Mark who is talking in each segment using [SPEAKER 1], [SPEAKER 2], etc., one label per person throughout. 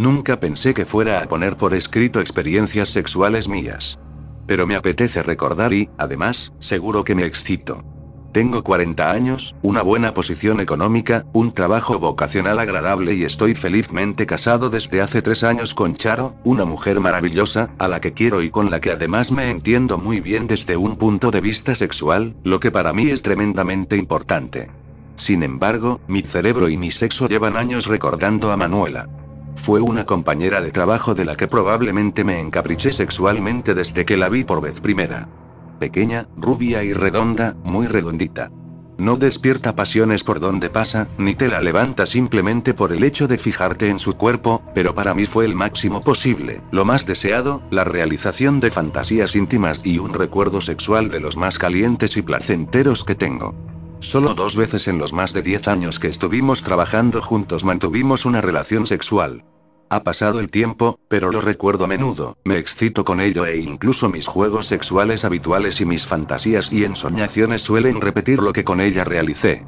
[SPEAKER 1] Nunca pensé que fuera a poner por escrito experiencias sexuales mías. Pero me apetece recordar y, además, seguro que me excito. Tengo 40 años, una buena posición económica, un trabajo vocacional agradable y estoy felizmente casado desde hace tres años con Charo, una mujer maravillosa, a la que quiero y con la que además me entiendo muy bien desde un punto de vista sexual, lo que para mí es tremendamente importante. Sin embargo, mi cerebro y mi sexo llevan años recordando a Manuela. Fue una compañera de trabajo de la que probablemente me encapriché sexualmente desde que la vi por vez primera pequeña, rubia y redonda, muy redondita. No despierta pasiones por donde pasa, ni te la levanta simplemente por el hecho de fijarte en su cuerpo, pero para mí fue el máximo posible, lo más deseado, la realización de fantasías íntimas y un recuerdo sexual de los más calientes y placenteros que tengo. Solo dos veces en los más de 10 años que estuvimos trabajando juntos mantuvimos una relación sexual. Ha pasado el tiempo, pero lo recuerdo a menudo, me excito con ello e incluso mis juegos sexuales habituales y mis fantasías y ensoñaciones suelen repetir lo que con ella realicé.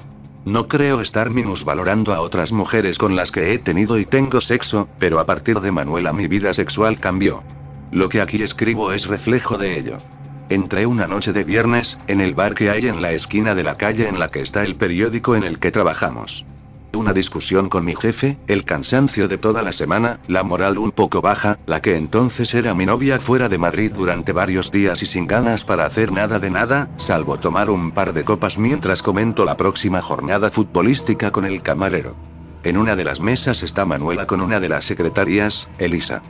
[SPEAKER 1] No creo estar minusvalorando a otras mujeres con las que he tenido y tengo sexo, pero a partir de Manuela mi vida sexual cambió. Lo que aquí escribo es reflejo de ello. Entré una noche de viernes, en el bar que hay en la esquina de la calle en la que está el periódico en el que trabajamos una discusión con mi jefe, el cansancio de toda la semana, la moral un poco baja, la que entonces era mi novia fuera de Madrid durante varios días y sin ganas para hacer nada de nada, salvo tomar un par de copas mientras comento la próxima jornada futbolística con el camarero. En una de las mesas está Manuela con una de las secretarias, Elisa.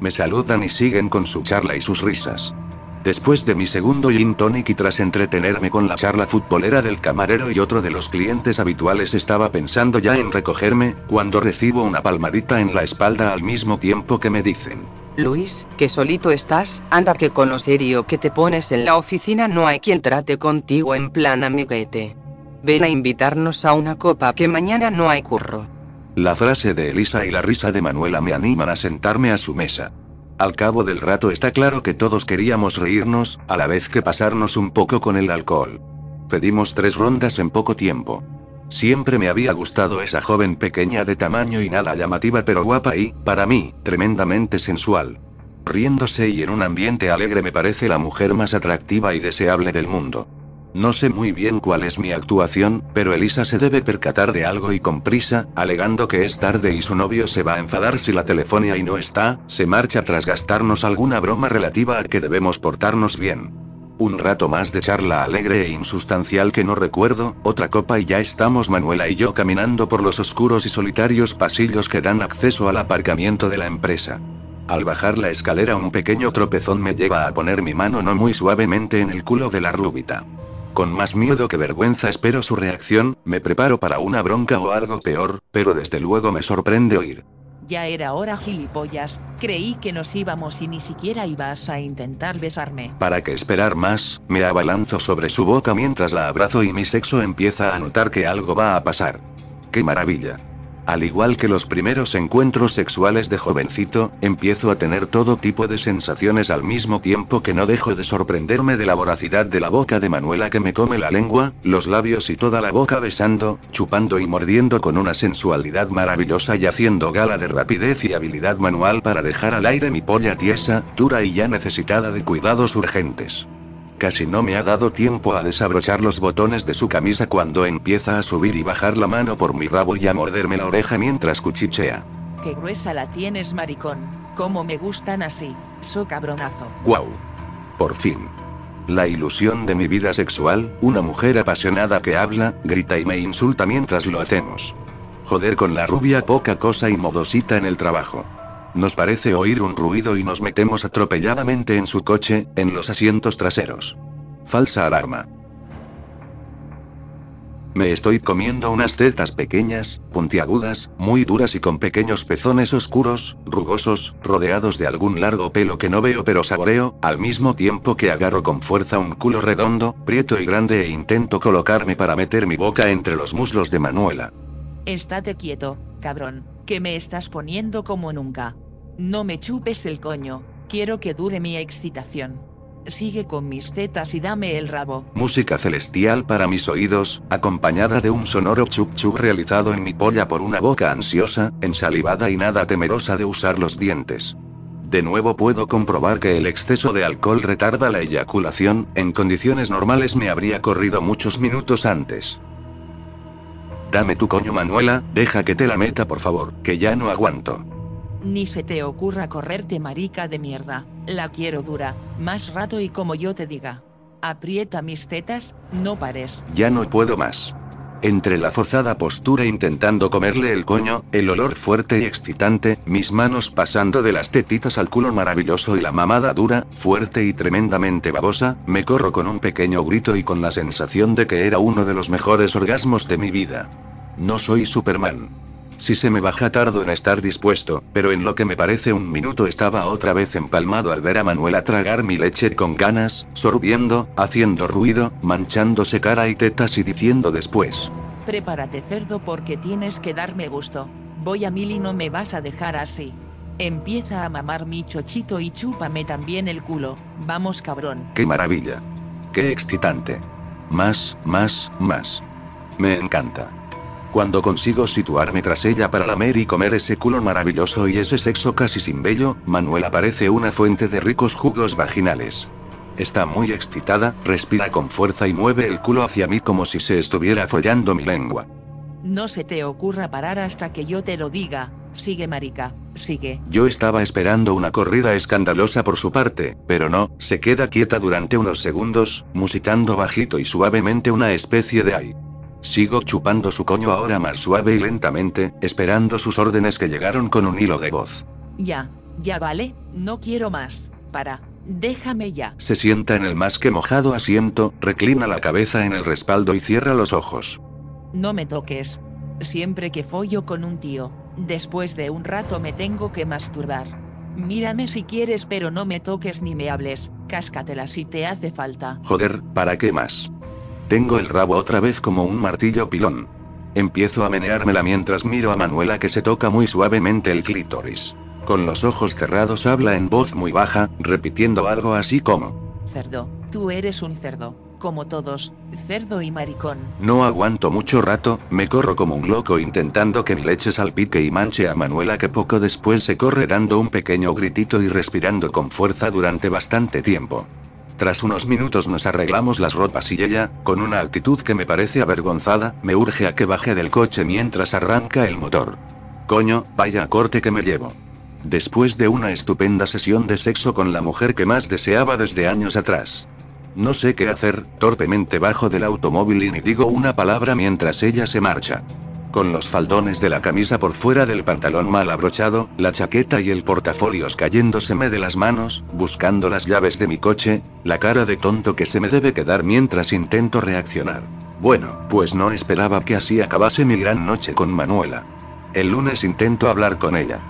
[SPEAKER 1] Me saludan y siguen con su charla y sus risas. Después de mi segundo gin tonic y tras entretenerme con la charla futbolera del camarero y otro de los clientes habituales estaba pensando ya en recogerme, cuando recibo una palmadita en la espalda al mismo tiempo que me dicen.
[SPEAKER 2] Luis, que solito estás, anda que con lo serio que te pones en la oficina no hay quien trate contigo en plan amiguete. Ven a invitarnos a una copa que mañana no hay curro.
[SPEAKER 1] La frase de Elisa y la risa de Manuela me animan a sentarme a su mesa. Al cabo del rato está claro que todos queríamos reírnos, a la vez que pasarnos un poco con el alcohol. Pedimos tres rondas en poco tiempo. Siempre me había gustado esa joven pequeña de tamaño y nada llamativa pero guapa y, para mí, tremendamente sensual. Riéndose y en un ambiente alegre me parece la mujer más atractiva y deseable del mundo. No sé muy bien cuál es mi actuación, pero Elisa se debe percatar de algo y con prisa, alegando que es tarde y su novio se va a enfadar si la telefonía y no está, se marcha tras gastarnos alguna broma relativa a que debemos portarnos bien. Un rato más de charla alegre e insustancial que no recuerdo, otra copa y ya estamos Manuela y yo caminando por los oscuros y solitarios pasillos que dan acceso al aparcamiento de la empresa. Al bajar la escalera un pequeño tropezón me lleva a poner mi mano no muy suavemente en el culo de la rúbita. Con más miedo que vergüenza espero su reacción, me preparo para una bronca o algo peor, pero desde luego me sorprende oír.
[SPEAKER 3] Ya era hora, gilipollas. Creí que nos íbamos y ni siquiera ibas a intentar besarme.
[SPEAKER 1] ¿Para qué esperar más? Me abalanzo sobre su boca mientras la abrazo y mi sexo empieza a notar que algo va a pasar. ¡Qué maravilla! Al igual que los primeros encuentros sexuales de jovencito, empiezo a tener todo tipo de sensaciones al mismo tiempo que no dejo de sorprenderme de la voracidad de la boca de Manuela que me come la lengua, los labios y toda la boca besando, chupando y mordiendo con una sensualidad maravillosa y haciendo gala de rapidez y habilidad manual para dejar al aire mi polla tiesa, dura y ya necesitada de cuidados urgentes. Casi no me ha dado tiempo a desabrochar los botones de su camisa cuando empieza a subir y bajar la mano por mi rabo y a morderme la oreja mientras cuchichea.
[SPEAKER 3] qué gruesa la tienes, maricón. Cómo me gustan así. So cabronazo.
[SPEAKER 1] ¡Guau! Por fin. La ilusión de mi vida sexual, una mujer apasionada que habla, grita y me insulta mientras lo hacemos. Joder con la rubia poca cosa y modosita en el trabajo. Nos parece oír un ruido y nos metemos atropelladamente en su coche, en los asientos traseros. Falsa alarma. Me estoy comiendo unas tetas pequeñas, puntiagudas, muy duras y con pequeños pezones oscuros, rugosos, rodeados de algún largo pelo que no veo pero saboreo, al mismo tiempo que agarro con fuerza un culo redondo, prieto y grande e intento colocarme para meter mi boca entre los muslos de Manuela.
[SPEAKER 3] Estate quieto, cabrón, que me estás poniendo como nunca. No me chupes el coño, quiero que dure mi excitación. Sigue con mis tetas y dame el rabo.
[SPEAKER 1] Música celestial para mis oídos, acompañada de un sonoro chup chup realizado en mi polla por una boca ansiosa, ensalivada y nada temerosa de usar los dientes. De nuevo puedo comprobar que el exceso de alcohol retarda la eyaculación, en condiciones normales me habría corrido muchos minutos antes. Dame tu coño Manuela, deja que te la meta por favor, que ya no aguanto.
[SPEAKER 3] Ni se te ocurra correrte marica de mierda. La quiero dura, más rato y como yo te diga. Aprieta mis tetas, no pares.
[SPEAKER 1] Ya no puedo más. Entre la forzada postura intentando comerle el coño, el olor fuerte y excitante, mis manos pasando de las tetitas al culo maravilloso y la mamada dura, fuerte y tremendamente babosa, me corro con un pequeño grito y con la sensación de que era uno de los mejores orgasmos de mi vida. No soy Superman. Si se me baja tardo en estar dispuesto, pero en lo que me parece un minuto estaba otra vez empalmado al ver a Manuela tragar mi leche con ganas, sorbiendo, haciendo ruido, manchándose cara y tetas y diciendo después.
[SPEAKER 3] Prepárate cerdo porque tienes que darme gusto. Voy a mil y no me vas a dejar así. Empieza a mamar mi chochito y chúpame también el culo. Vamos cabrón.
[SPEAKER 1] ¡Qué maravilla! ¡Qué excitante! Más, más, más. Me encanta. Cuando consigo situarme tras ella para lamer y comer ese culo maravilloso y ese sexo casi sin vello, Manuela parece una fuente de ricos jugos vaginales. Está muy excitada, respira con fuerza y mueve el culo hacia mí como si se estuviera follando mi lengua.
[SPEAKER 3] No se te ocurra parar hasta que yo te lo diga. Sigue, marica, sigue.
[SPEAKER 1] Yo estaba esperando una corrida escandalosa por su parte, pero no, se queda quieta durante unos segundos, musitando bajito y suavemente una especie de ay. Sigo chupando su coño ahora más suave y lentamente, esperando sus órdenes que llegaron con un hilo de voz.
[SPEAKER 3] Ya, ya vale, no quiero más. Para, déjame ya.
[SPEAKER 1] Se sienta en el más que mojado asiento, reclina la cabeza en el respaldo y cierra los ojos.
[SPEAKER 3] No me toques. Siempre que follo con un tío, después de un rato me tengo que masturbar. Mírame si quieres pero no me toques ni me hables, cáscatela si te hace falta.
[SPEAKER 1] Joder, ¿para qué más? Tengo el rabo otra vez como un martillo pilón. Empiezo a meneármela mientras miro a Manuela que se toca muy suavemente el clítoris. Con los ojos cerrados habla en voz muy baja, repitiendo algo así como...
[SPEAKER 3] Cerdo, tú eres un cerdo, como todos, cerdo y maricón.
[SPEAKER 1] No aguanto mucho rato, me corro como un loco intentando que mi leche salpique y manche a Manuela que poco después se corre dando un pequeño gritito y respirando con fuerza durante bastante tiempo. Tras unos minutos nos arreglamos las ropas y ella, con una actitud que me parece avergonzada, me urge a que baje del coche mientras arranca el motor. Coño, vaya corte que me llevo. Después de una estupenda sesión de sexo con la mujer que más deseaba desde años atrás. No sé qué hacer, torpemente bajo del automóvil y ni digo una palabra mientras ella se marcha con los faldones de la camisa por fuera del pantalón mal abrochado, la chaqueta y el portafolios cayéndoseme de las manos, buscando las llaves de mi coche, la cara de tonto que se me debe quedar mientras intento reaccionar. Bueno, pues no esperaba que así acabase mi gran noche con Manuela. El lunes intento hablar con ella.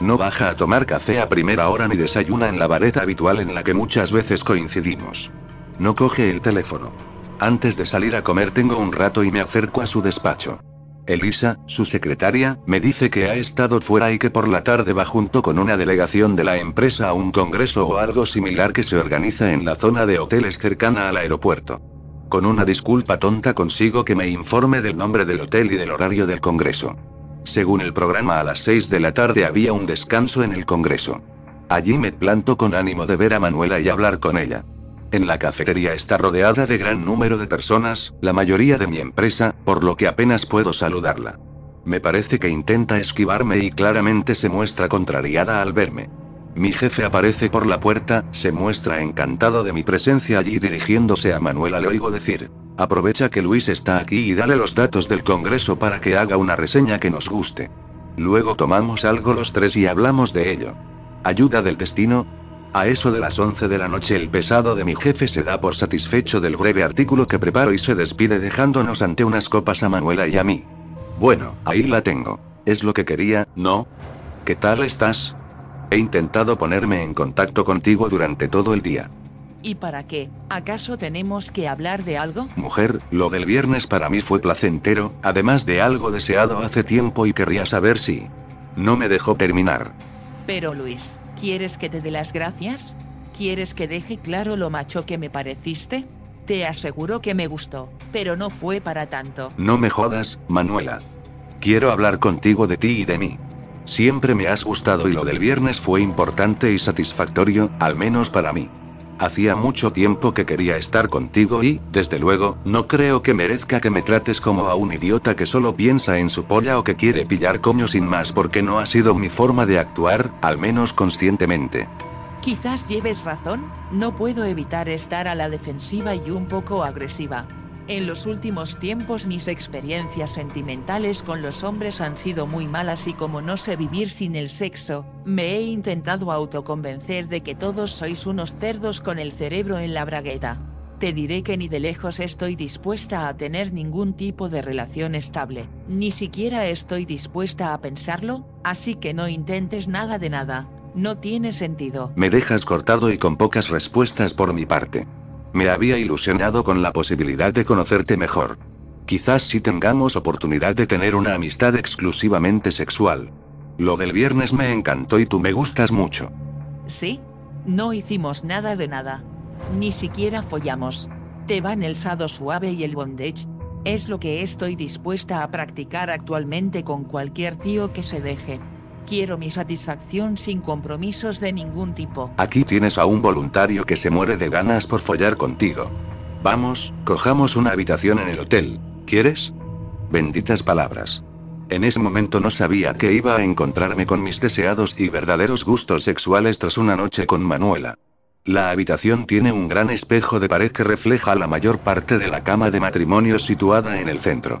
[SPEAKER 1] No baja a tomar café a primera hora ni desayuna en la vareta habitual en la que muchas veces coincidimos. No coge el teléfono. Antes de salir a comer tengo un rato y me acerco a su despacho. Elisa, su secretaria, me dice que ha estado fuera y que por la tarde va junto con una delegación de la empresa a un congreso o algo similar que se organiza en la zona de hoteles cercana al aeropuerto. Con una disculpa tonta consigo que me informe del nombre del hotel y del horario del congreso. Según el programa a las 6 de la tarde había un descanso en el congreso. Allí me planto con ánimo de ver a Manuela y hablar con ella. En la cafetería está rodeada de gran número de personas, la mayoría de mi empresa, por lo que apenas puedo saludarla. Me parece que intenta esquivarme y claramente se muestra contrariada al verme. Mi jefe aparece por la puerta, se muestra encantado de mi presencia allí dirigiéndose a Manuela le oigo decir, aprovecha que Luis está aquí y dale los datos del Congreso para que haga una reseña que nos guste. Luego tomamos algo los tres y hablamos de ello. Ayuda del destino, a eso de las 11 de la noche el pesado de mi jefe se da por satisfecho del breve artículo que preparo y se despide dejándonos ante unas copas a Manuela y a mí. Bueno, ahí la tengo. Es lo que quería, ¿no? ¿Qué tal estás? He intentado ponerme en contacto contigo durante todo el día.
[SPEAKER 3] ¿Y para qué? ¿Acaso tenemos que hablar de algo?
[SPEAKER 1] Mujer, lo del viernes para mí fue placentero, además de algo deseado hace tiempo y querría saber si... No me dejó terminar.
[SPEAKER 3] Pero Luis, ¿quieres que te dé las gracias? ¿Quieres que deje claro lo macho que me pareciste? Te aseguro que me gustó, pero no fue para tanto.
[SPEAKER 1] No me jodas, Manuela. Quiero hablar contigo de ti y de mí. Siempre me has gustado y lo del viernes fue importante y satisfactorio, al menos para mí. Hacía mucho tiempo que quería estar contigo y, desde luego, no creo que merezca que me trates como a un idiota que solo piensa en su polla o que quiere pillar coño sin más porque no ha sido mi forma de actuar, al menos conscientemente.
[SPEAKER 3] Quizás lleves razón, no puedo evitar estar a la defensiva y un poco agresiva. En los últimos tiempos mis experiencias sentimentales con los hombres han sido muy malas y como no sé vivir sin el sexo, me he intentado autoconvencer de que todos sois unos cerdos con el cerebro en la bragueta. Te diré que ni de lejos estoy dispuesta a tener ningún tipo de relación estable, ni siquiera estoy dispuesta a pensarlo, así que no intentes nada de nada, no tiene sentido.
[SPEAKER 1] Me dejas cortado y con pocas respuestas por mi parte. Me había ilusionado con la posibilidad de conocerte mejor. Quizás si tengamos oportunidad de tener una amistad exclusivamente sexual. Lo del viernes me encantó y tú me gustas mucho.
[SPEAKER 3] ¿Sí? No hicimos nada de nada. Ni siquiera follamos. Te van el sado suave y el bondage. Es lo que estoy dispuesta a practicar actualmente con cualquier tío que se deje. Quiero mi satisfacción sin compromisos de ningún tipo.
[SPEAKER 1] Aquí tienes a un voluntario que se muere de ganas por follar contigo. Vamos, cojamos una habitación en el hotel. ¿Quieres? Benditas palabras. En ese momento no sabía que iba a encontrarme con mis deseados y verdaderos gustos sexuales tras una noche con Manuela. La habitación tiene un gran espejo de pared que refleja la mayor parte de la cama de matrimonio situada en el centro.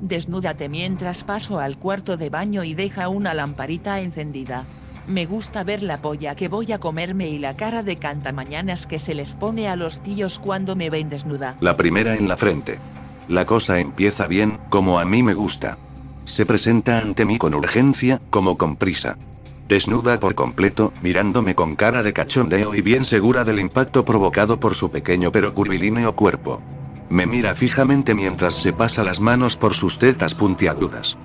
[SPEAKER 3] Desnúdate mientras paso al cuarto de baño y deja una lamparita encendida. Me gusta ver la polla que voy a comerme y la cara de cantamañanas que se les pone a los tíos cuando me ven desnuda.
[SPEAKER 1] La primera en la frente. La cosa empieza bien, como a mí me gusta. Se presenta ante mí con urgencia, como con prisa. Desnuda por completo, mirándome con cara de cachondeo y bien segura del impacto provocado por su pequeño pero curvilíneo cuerpo. Me mira fijamente mientras se pasa las manos por sus tetas puntiagudas.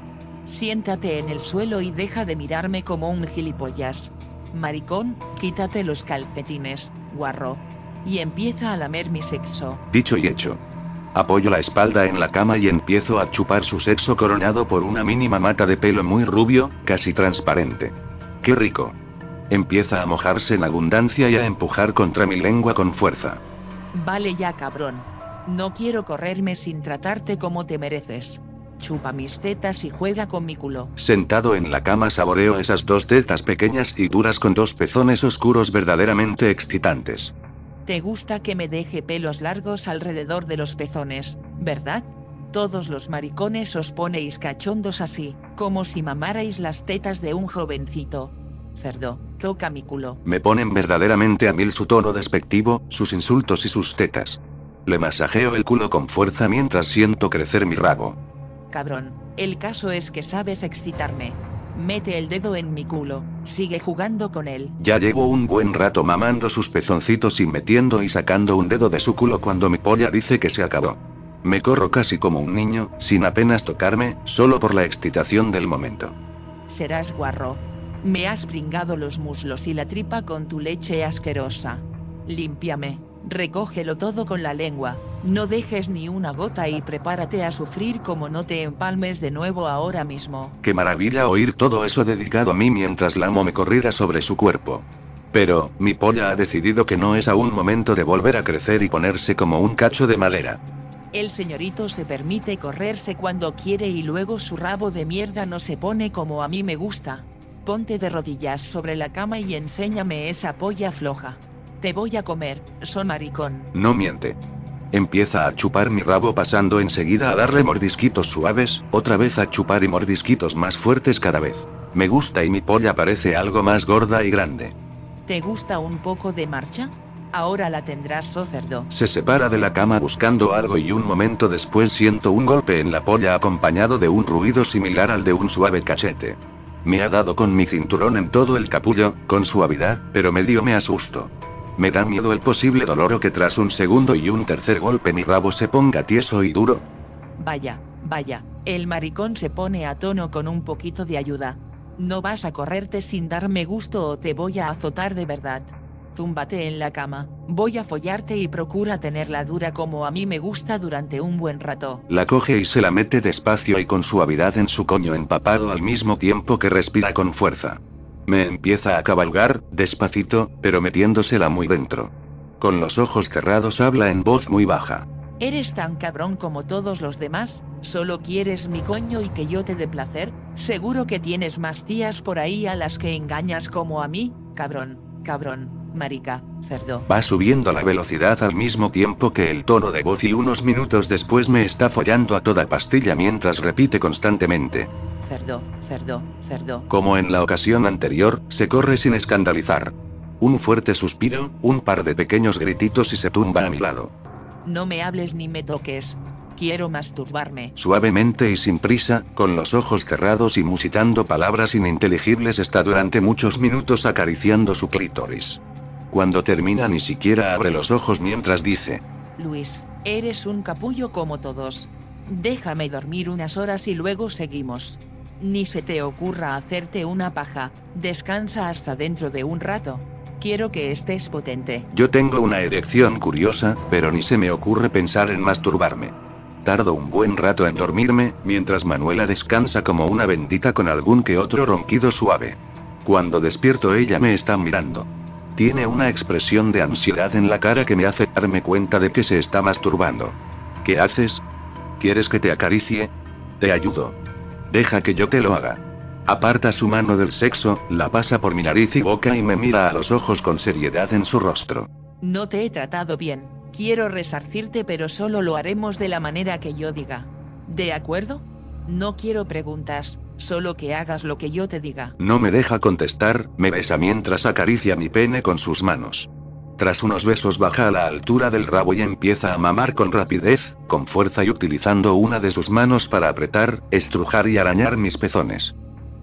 [SPEAKER 3] Siéntate en el suelo y deja de mirarme como un gilipollas. Maricón, quítate los calcetines, guarro. Y empieza a lamer mi sexo.
[SPEAKER 1] Dicho y hecho. Apoyo la espalda en la cama y empiezo a chupar su sexo coronado por una mínima mata de pelo muy rubio, casi transparente. ¡Qué rico! Empieza a mojarse en abundancia y a empujar contra mi lengua con fuerza.
[SPEAKER 3] Vale ya cabrón. No quiero correrme sin tratarte como te mereces. Chupa mis tetas y juega con mi culo.
[SPEAKER 1] Sentado en la cama saboreo esas dos tetas pequeñas y duras con dos pezones oscuros verdaderamente excitantes.
[SPEAKER 3] Te gusta que me deje pelos largos alrededor de los pezones, ¿verdad? Todos los maricones os ponéis cachondos así, como si mamarais las tetas de un jovencito. Cerdo, toca mi culo.
[SPEAKER 1] Me ponen verdaderamente a mil su tono despectivo, sus insultos y sus tetas. Le masajeo el culo con fuerza mientras siento crecer mi rabo.
[SPEAKER 3] Cabrón, el caso es que sabes excitarme. Mete el dedo en mi culo, sigue jugando con él.
[SPEAKER 1] Ya llevo un buen rato mamando sus pezoncitos y metiendo y sacando un dedo de su culo cuando mi polla dice que se acabó. Me corro casi como un niño, sin apenas tocarme, solo por la excitación del momento.
[SPEAKER 3] Serás guarro. Me has pringado los muslos y la tripa con tu leche asquerosa. Límpiame. Recógelo todo con la lengua, no dejes ni una gota y prepárate a sufrir como no te empalmes de nuevo ahora mismo.
[SPEAKER 1] Qué maravilla oír todo eso dedicado a mí mientras la amo me corriera sobre su cuerpo. Pero, mi polla ha decidido que no es aún momento de volver a crecer y ponerse como un cacho de madera.
[SPEAKER 3] El señorito se permite correrse cuando quiere y luego su rabo de mierda no se pone como a mí me gusta. Ponte de rodillas sobre la cama y enséñame esa polla floja. Te voy a comer, son maricón.
[SPEAKER 1] No miente. Empieza a chupar mi rabo pasando enseguida a darle mordisquitos suaves, otra vez a chupar y mordisquitos más fuertes cada vez. Me gusta y mi polla parece algo más gorda y grande.
[SPEAKER 3] ¿Te gusta un poco de marcha? Ahora la tendrás, cerdo.
[SPEAKER 1] Se separa de la cama buscando algo y un momento después siento un golpe en la polla acompañado de un ruido similar al de un suave cachete. Me ha dado con mi cinturón en todo el capullo, con suavidad, pero medio me asusto. Me da miedo el posible dolor o que tras un segundo y un tercer golpe mi rabo se ponga tieso y duro.
[SPEAKER 3] Vaya, vaya, el maricón se pone a tono con un poquito de ayuda. No vas a correrte sin darme gusto o te voy a azotar de verdad. Túmbate en la cama, voy a follarte y procura tenerla dura como a mí me gusta durante un buen rato.
[SPEAKER 1] La coge y se la mete despacio y con suavidad en su coño empapado al mismo tiempo que respira con fuerza. Me empieza a cabalgar, despacito, pero metiéndosela muy dentro. Con los ojos cerrados habla en voz muy baja.
[SPEAKER 3] ¿Eres tan cabrón como todos los demás? ¿Solo quieres mi coño y que yo te dé placer? Seguro que tienes más tías por ahí a las que engañas como a mí, cabrón, cabrón marica, cerdo.
[SPEAKER 1] Va subiendo la velocidad al mismo tiempo que el tono de voz y unos minutos después me está follando a toda pastilla mientras repite constantemente.
[SPEAKER 3] Cerdo, cerdo, cerdo.
[SPEAKER 1] Como en la ocasión anterior, se corre sin escandalizar. Un fuerte suspiro, un par de pequeños grititos y se tumba a mi lado.
[SPEAKER 3] No me hables ni me toques. Quiero masturbarme.
[SPEAKER 1] Suavemente y sin prisa, con los ojos cerrados y musitando palabras ininteligibles está durante muchos minutos acariciando su clítoris. Cuando termina ni siquiera abre los ojos mientras dice.
[SPEAKER 3] Luis, eres un capullo como todos. Déjame dormir unas horas y luego seguimos. Ni se te ocurra hacerte una paja, descansa hasta dentro de un rato. Quiero que estés potente.
[SPEAKER 1] Yo tengo una erección curiosa, pero ni se me ocurre pensar en masturbarme. Tardo un buen rato en dormirme, mientras Manuela descansa como una bendita con algún que otro ronquido suave. Cuando despierto ella me está mirando. Tiene una expresión de ansiedad en la cara que me hace darme cuenta de que se está masturbando. ¿Qué haces? ¿Quieres que te acaricie? Te ayudo. Deja que yo te lo haga. Aparta su mano del sexo, la pasa por mi nariz y boca y me mira a los ojos con seriedad en su rostro.
[SPEAKER 3] No te he tratado bien. Quiero resarcirte pero solo lo haremos de la manera que yo diga. ¿De acuerdo? No quiero preguntas, solo que hagas lo que yo te diga.
[SPEAKER 1] No me deja contestar, me besa mientras acaricia mi pene con sus manos. Tras unos besos baja a la altura del rabo y empieza a mamar con rapidez, con fuerza y utilizando una de sus manos para apretar, estrujar y arañar mis pezones.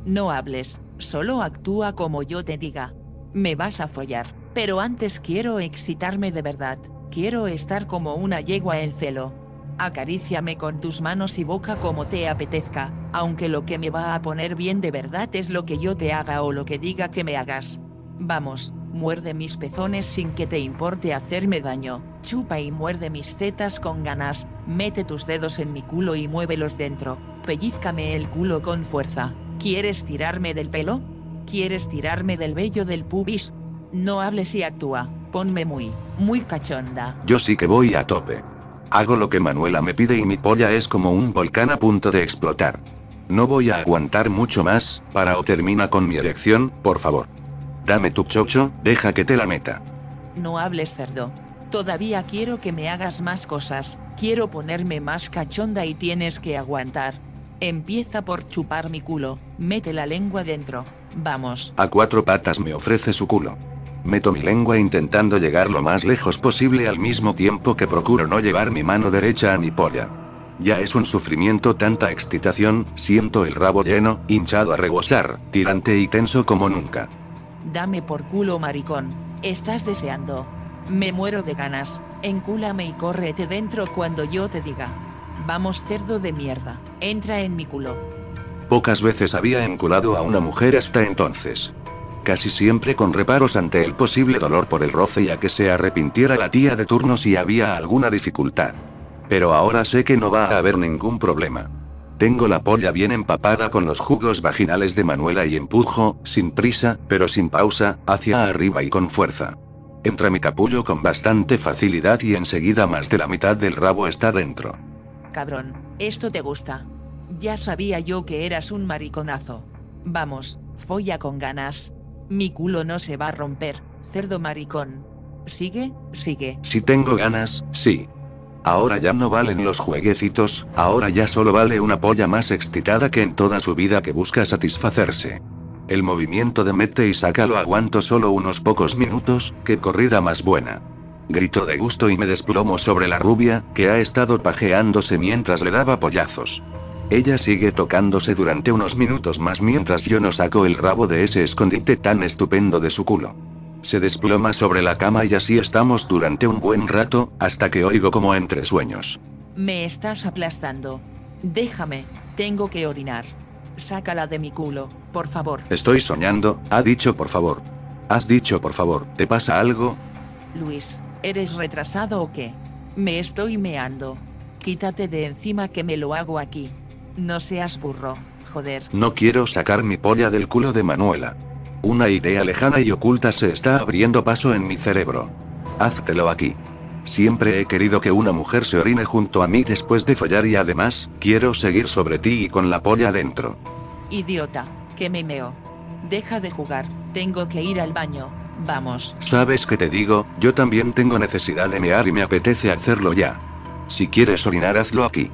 [SPEAKER 3] No hables, solo actúa como yo te diga. Me vas a follar, pero antes quiero excitarme de verdad, quiero estar como una yegua en celo. Acaríciame con tus manos y boca como te apetezca, aunque lo que me va a poner bien de verdad es lo que yo te haga o lo que diga que me hagas. Vamos, muerde mis pezones sin que te importe hacerme daño, chupa y muerde mis tetas con ganas, mete tus dedos en mi culo y muévelos dentro, pellizcame el culo con fuerza. ¿Quieres tirarme del pelo? ¿Quieres tirarme del vello del pubis? No hables y actúa, ponme muy, muy cachonda.
[SPEAKER 1] Yo sí que voy a tope. Hago lo que Manuela me pide y mi polla es como un volcán a punto de explotar. No voy a aguantar mucho más, para o termina con mi erección, por favor. Dame tu chocho, deja que te la meta.
[SPEAKER 3] No hables cerdo. Todavía quiero que me hagas más cosas, quiero ponerme más cachonda y tienes que aguantar. Empieza por chupar mi culo, mete la lengua dentro. Vamos.
[SPEAKER 1] A cuatro patas me ofrece su culo. Meto mi lengua intentando llegar lo más lejos posible al mismo tiempo que procuro no llevar mi mano derecha a mi polla. Ya es un sufrimiento tanta excitación, siento el rabo lleno, hinchado a rebosar, tirante y tenso como nunca.
[SPEAKER 3] Dame por culo maricón, estás deseando. Me muero de ganas, encúlame y córrete dentro cuando yo te diga. Vamos cerdo de mierda, entra en mi culo.
[SPEAKER 1] Pocas veces había enculado a una mujer hasta entonces casi siempre con reparos ante el posible dolor por el roce y a que se arrepintiera la tía de turno si había alguna dificultad. Pero ahora sé que no va a haber ningún problema. Tengo la polla bien empapada con los jugos vaginales de Manuela y empujo, sin prisa, pero sin pausa, hacia arriba y con fuerza. Entra mi capullo con bastante facilidad y enseguida más de la mitad del rabo está dentro.
[SPEAKER 3] Cabrón, esto te gusta. Ya sabía yo que eras un mariconazo. Vamos, folla con ganas. Mi culo no se va a romper, cerdo maricón. Sigue, sigue.
[SPEAKER 1] Si tengo ganas, sí. Ahora ya no valen los jueguecitos, ahora ya solo vale una polla más excitada que en toda su vida que busca satisfacerse. El movimiento de mete y saca lo aguanto solo unos pocos minutos, qué corrida más buena. Grito de gusto y me desplomo sobre la rubia, que ha estado pajeándose mientras le daba pollazos. Ella sigue tocándose durante unos minutos más mientras yo no saco el rabo de ese escondite tan estupendo de su culo. Se desploma sobre la cama y así estamos durante un buen rato, hasta que oigo como entre sueños.
[SPEAKER 3] Me estás aplastando. Déjame, tengo que orinar. Sácala de mi culo, por favor.
[SPEAKER 1] Estoy soñando, ha dicho por favor. Has dicho por favor, ¿te pasa algo?
[SPEAKER 3] Luis, ¿eres retrasado o qué? Me estoy meando. Quítate de encima que me lo hago aquí. No seas burro, joder.
[SPEAKER 1] No quiero sacar mi polla del culo de Manuela. Una idea lejana y oculta se está abriendo paso en mi cerebro. Háztelo aquí. Siempre he querido que una mujer se orine junto a mí después de follar y además, quiero seguir sobre ti y con la polla dentro.
[SPEAKER 3] Idiota, que me meo. Deja de jugar, tengo que ir al baño. Vamos.
[SPEAKER 1] ¿Sabes qué te digo? Yo también tengo necesidad de mear y me apetece hacerlo ya. Si quieres orinar, hazlo aquí.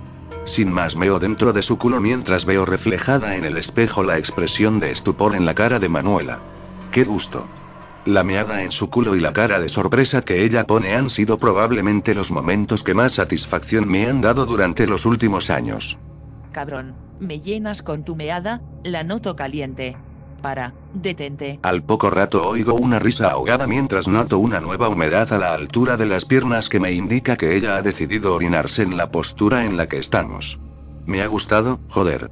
[SPEAKER 1] Sin más meo dentro de su culo mientras veo reflejada en el espejo la expresión de estupor en la cara de Manuela. ¡Qué gusto! La meada en su culo y la cara de sorpresa que ella pone han sido probablemente los momentos que más satisfacción me han dado durante los últimos años.
[SPEAKER 3] Cabrón, me llenas con tu meada, la noto caliente. Para, detente.
[SPEAKER 1] Al poco rato oigo una risa ahogada mientras noto una nueva humedad a la altura de las piernas que me indica que ella ha decidido orinarse en la postura en la que estamos. Me ha gustado, joder.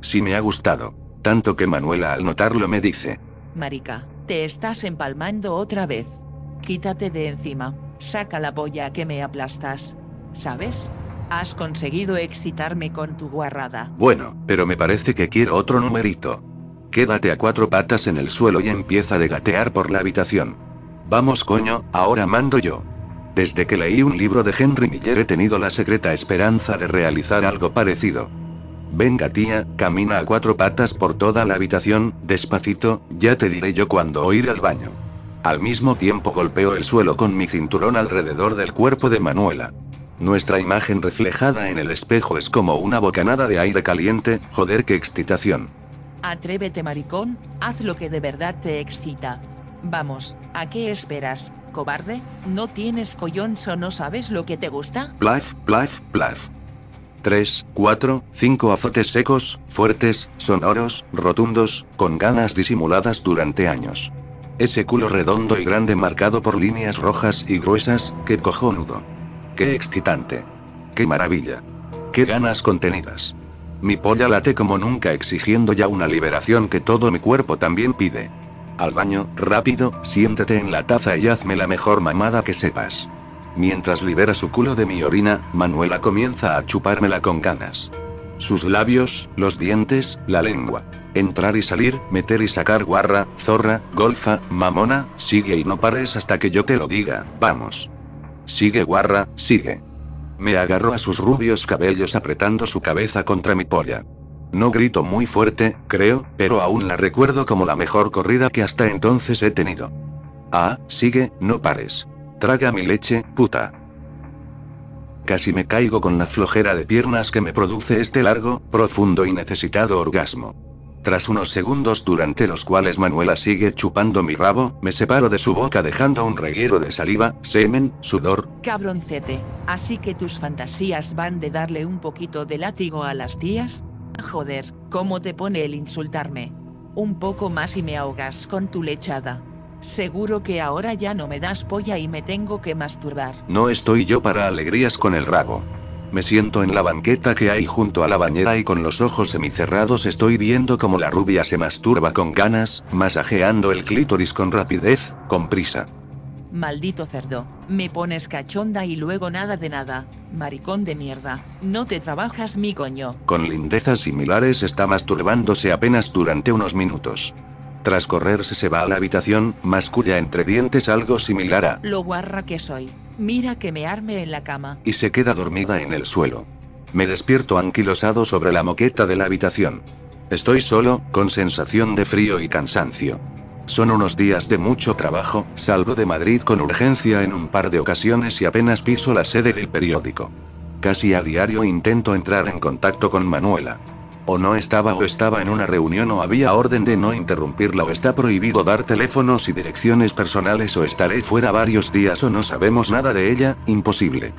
[SPEAKER 1] Sí me ha gustado. Tanto que Manuela al notarlo me dice.
[SPEAKER 3] Marica, te estás empalmando otra vez. Quítate de encima, saca la polla que me aplastas. ¿Sabes? Has conseguido excitarme con tu guarrada.
[SPEAKER 1] Bueno, pero me parece que quiero otro numerito. Quédate a cuatro patas en el suelo y empieza a gatear por la habitación. Vamos coño, ahora mando yo. Desde que leí un libro de Henry Miller he tenido la secreta esperanza de realizar algo parecido. Venga tía, camina a cuatro patas por toda la habitación, despacito, ya te diré yo cuándo ir al baño. Al mismo tiempo golpeo el suelo con mi cinturón alrededor del cuerpo de Manuela. Nuestra imagen reflejada en el espejo es como una bocanada de aire caliente, joder qué excitación.
[SPEAKER 3] Atrévete maricón, haz lo que de verdad te excita. Vamos, ¿a qué esperas, cobarde? ¿No tienes collons o no sabes lo que te gusta?
[SPEAKER 1] Plaf, plaf, plaf. Tres, cuatro, cinco azotes secos, fuertes, sonoros, rotundos, con ganas disimuladas durante años. Ese culo redondo y grande marcado por líneas rojas y gruesas, qué cojonudo. Qué excitante. Qué maravilla. Qué ganas contenidas. Mi polla late como nunca exigiendo ya una liberación que todo mi cuerpo también pide. Al baño, rápido, siéntete en la taza y hazme la mejor mamada que sepas. Mientras libera su culo de mi orina, Manuela comienza a chupármela con ganas. Sus labios, los dientes, la lengua. Entrar y salir, meter y sacar guarra, zorra, golfa, mamona, sigue y no pares hasta que yo te lo diga, vamos. Sigue guarra, sigue. Me agarró a sus rubios cabellos apretando su cabeza contra mi polla. No grito muy fuerte, creo, pero aún la recuerdo como la mejor corrida que hasta entonces he tenido. Ah, sigue, no pares. Traga mi leche, puta. Casi me caigo con la flojera de piernas que me produce este largo, profundo y necesitado orgasmo. Tras unos segundos durante los cuales Manuela sigue chupando mi rabo, me separo de su boca dejando un reguero de saliva, semen, sudor.
[SPEAKER 3] Cabroncete, así que tus fantasías van de darle un poquito de látigo a las tías? Joder, ¿cómo te pone el insultarme? Un poco más y me ahogas con tu lechada. Seguro que ahora ya no me das polla y me tengo que masturbar.
[SPEAKER 1] No estoy yo para alegrías con el rabo. Me siento en la banqueta que hay junto a la bañera y con los ojos semicerrados estoy viendo como la rubia se masturba con ganas, masajeando el clítoris con rapidez, con prisa.
[SPEAKER 3] Maldito cerdo, me pones cachonda y luego nada de nada. Maricón de mierda, no te trabajas mi coño.
[SPEAKER 1] Con lindezas similares está masturbándose apenas durante unos minutos. Tras correrse se va a la habitación, masculla entre dientes algo similar a...
[SPEAKER 3] Lo guarra que soy. Mira que me arme en la cama.
[SPEAKER 1] Y se queda dormida en el suelo. Me despierto anquilosado sobre la moqueta de la habitación. Estoy solo, con sensación de frío y cansancio. Son unos días de mucho trabajo, salgo de Madrid con urgencia en un par de ocasiones y apenas piso la sede del periódico. Casi a diario intento entrar en contacto con Manuela. O no estaba o estaba en una reunión o había orden de no interrumpirla o está prohibido dar teléfonos y direcciones personales o estaré fuera varios días o no sabemos nada de ella, imposible.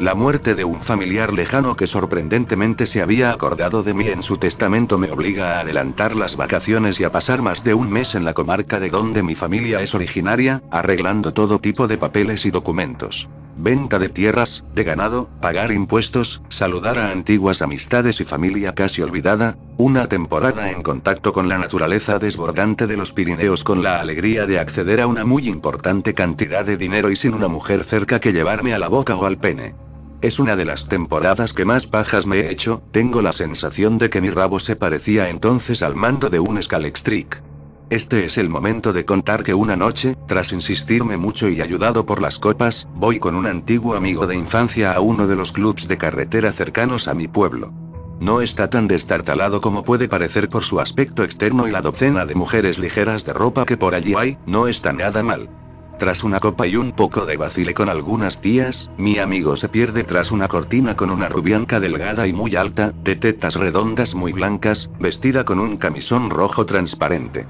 [SPEAKER 1] La muerte de un familiar lejano que sorprendentemente se había acordado de mí en su testamento me obliga a adelantar las vacaciones y a pasar más de un mes en la comarca de donde mi familia es originaria, arreglando todo tipo de papeles y documentos. Venta de tierras, de ganado, pagar impuestos, saludar a antiguas amistades y familia casi olvidada, una temporada en contacto con la naturaleza desbordante de los Pirineos con la alegría de acceder a una muy importante cantidad de dinero y sin una mujer cerca que llevarme a la boca o al pene. Es una de las temporadas que más pajas me he hecho, tengo la sensación de que mi rabo se parecía entonces al mando de un Scalextric. Este es el momento de contar que una noche, tras insistirme mucho y ayudado por las copas, voy con un antiguo amigo de infancia a uno de los clubs de carretera cercanos a mi pueblo. No está tan destartalado como puede parecer por su aspecto externo y la docena de mujeres ligeras de ropa que por allí hay, no está nada mal. Tras una copa y un poco de vacile con algunas tías, mi amigo se pierde tras una cortina con una rubianca delgada y muy alta, de tetas redondas muy blancas, vestida con un camisón rojo transparente.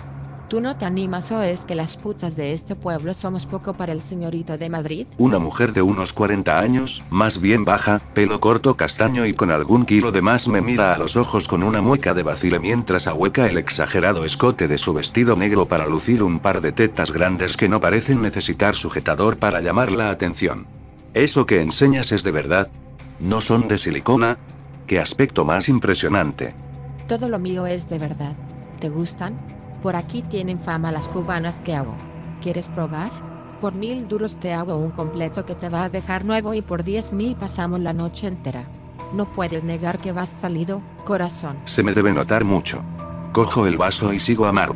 [SPEAKER 4] ¿Tú no te animas o es que las putas de este pueblo somos poco para el señorito de Madrid?
[SPEAKER 1] Una mujer de unos 40 años, más bien baja, pelo corto castaño y con algún kilo de más me mira a los ojos con una mueca de vacile mientras ahueca el exagerado escote de su vestido negro para lucir un par de tetas grandes que no parecen necesitar sujetador para llamar la atención. ¿Eso que enseñas es de verdad? ¿No son de silicona? ¡Qué aspecto más impresionante!
[SPEAKER 4] Todo lo mío es de verdad. ¿Te gustan? Por aquí tienen fama las cubanas que hago. ¿Quieres probar? Por mil duros te hago un completo que te va a dejar nuevo y por diez mil pasamos la noche entera. No puedes negar que vas salido, corazón.
[SPEAKER 1] Se me debe notar mucho. Cojo el vaso y sigo a Maru.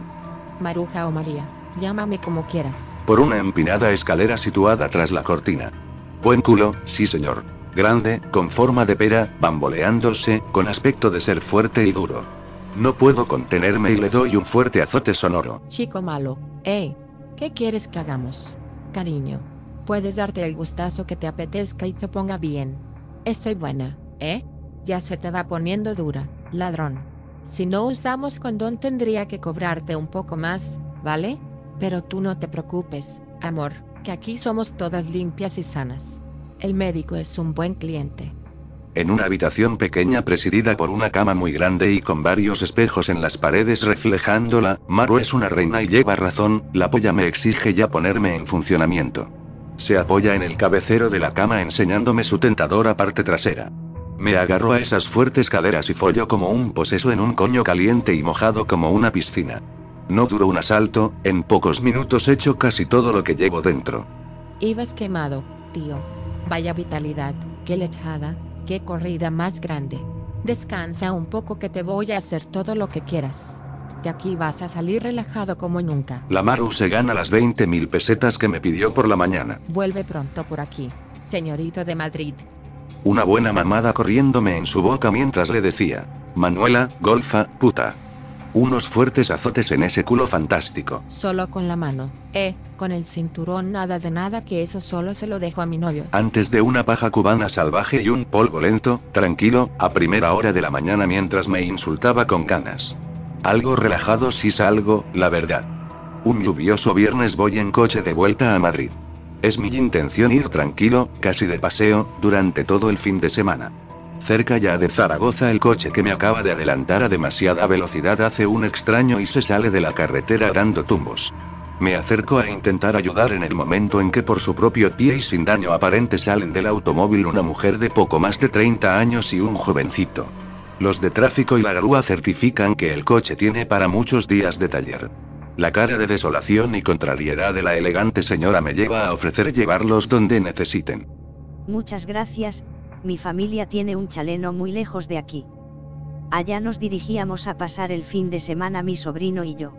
[SPEAKER 4] Maruja o María, llámame como quieras.
[SPEAKER 1] Por una empinada escalera situada tras la cortina. Buen culo, sí señor. Grande, con forma de pera, bamboleándose, con aspecto de ser fuerte y duro. No puedo contenerme y le doy un fuerte azote sonoro.
[SPEAKER 4] Chico malo, eh. ¿Qué quieres que hagamos? Cariño. Puedes darte el gustazo que te apetezca y te ponga bien. Estoy buena, ¿eh? Ya se te va poniendo dura, ladrón. Si no usamos condón tendría que cobrarte un poco más, ¿vale? Pero tú no te preocupes, amor, que aquí somos todas limpias y sanas. El médico es un buen cliente.
[SPEAKER 1] En una habitación pequeña presidida por una cama muy grande y con varios espejos en las paredes reflejándola, Maru es una reina y lleva razón, la polla me exige ya ponerme en funcionamiento. Se apoya en el cabecero de la cama enseñándome su tentadora parte trasera. Me agarro a esas fuertes caderas y follo como un poseso en un coño caliente y mojado como una piscina. No duró un asalto, en pocos minutos hecho casi todo lo que llevo dentro.
[SPEAKER 4] Ibas quemado, tío. Vaya vitalidad, qué lechada, qué corrida más grande. Descansa un poco que te voy a hacer todo lo que quieras. De aquí vas a salir relajado como nunca.
[SPEAKER 1] La Maru se gana las 20 mil pesetas que me pidió por la mañana.
[SPEAKER 4] Vuelve pronto por aquí, señorito de Madrid.
[SPEAKER 1] Una buena mamada corriéndome en su boca mientras le decía, Manuela, golfa, puta. Unos fuertes azotes en ese culo fantástico.
[SPEAKER 4] Solo con la mano. Eh, con el cinturón nada de nada que eso solo se lo dejo a mi novio.
[SPEAKER 1] Antes de una paja cubana salvaje y un polvo lento, tranquilo, a primera hora de la mañana mientras me insultaba con canas. Algo relajado si salgo, la verdad. Un lluvioso viernes voy en coche de vuelta a Madrid. Es mi intención ir tranquilo, casi de paseo, durante todo el fin de semana. Cerca ya de Zaragoza el coche que me acaba de adelantar a demasiada velocidad hace un extraño y se sale de la carretera dando tumbos. Me acerco a intentar ayudar en el momento en que por su propio pie y sin daño aparente salen del automóvil una mujer de poco más de 30 años y un jovencito. Los de tráfico y la grúa certifican que el coche tiene para muchos días de taller. La cara de desolación y contrariedad de la elegante señora me lleva a ofrecer llevarlos donde necesiten.
[SPEAKER 5] Muchas gracias, mi familia tiene un chaleno muy lejos de aquí. Allá nos dirigíamos a pasar el fin de semana mi sobrino y yo.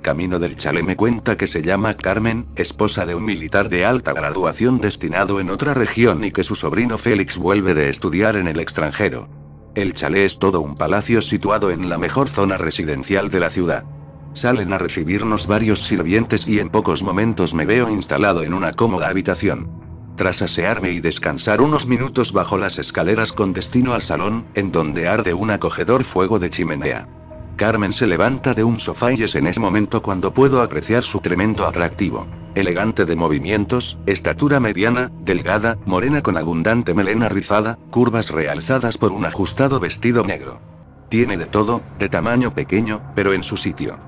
[SPEAKER 1] camino del chalet me cuenta que se llama Carmen, esposa de un militar de alta graduación destinado en otra región y que su sobrino Félix vuelve de estudiar en el extranjero. El chalet es todo un palacio situado en la mejor zona residencial de la ciudad. Salen a recibirnos varios sirvientes y en pocos momentos me veo instalado en una cómoda habitación. Tras asearme y descansar unos minutos bajo las escaleras con destino al salón, en donde arde un acogedor fuego de chimenea. Carmen se levanta de un sofá y es en ese momento cuando puedo apreciar su tremendo atractivo. Elegante de movimientos, estatura mediana, delgada, morena con abundante melena rizada, curvas realzadas por un ajustado vestido negro. Tiene de todo, de tamaño pequeño, pero en su sitio.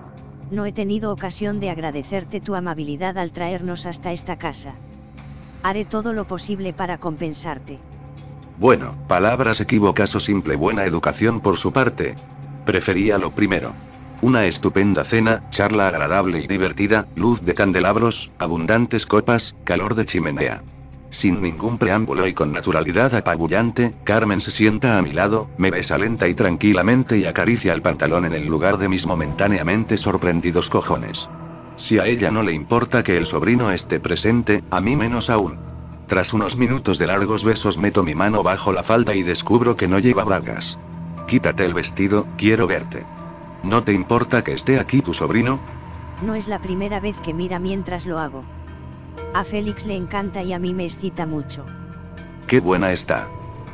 [SPEAKER 5] No he tenido ocasión de agradecerte tu amabilidad al traernos hasta esta casa. Haré todo lo posible para compensarte.
[SPEAKER 1] Bueno, palabras equivocas o simple buena educación por su parte, Prefería lo primero. Una estupenda cena, charla agradable y divertida, luz de candelabros, abundantes copas, calor de chimenea. Sin ningún preámbulo y con naturalidad apabullante, Carmen se sienta a mi lado, me besa lenta y tranquilamente y acaricia el pantalón en el lugar de mis momentáneamente sorprendidos cojones. Si a ella no le importa que el sobrino esté presente, a mí menos aún. Tras unos minutos de largos besos meto mi mano bajo la falda y descubro que no lleva bragas. Quítate el vestido, quiero verte. ¿No te importa que esté aquí tu sobrino?
[SPEAKER 5] No es la primera vez que mira mientras lo hago. A Félix le encanta y a mí me excita mucho.
[SPEAKER 1] Qué buena está.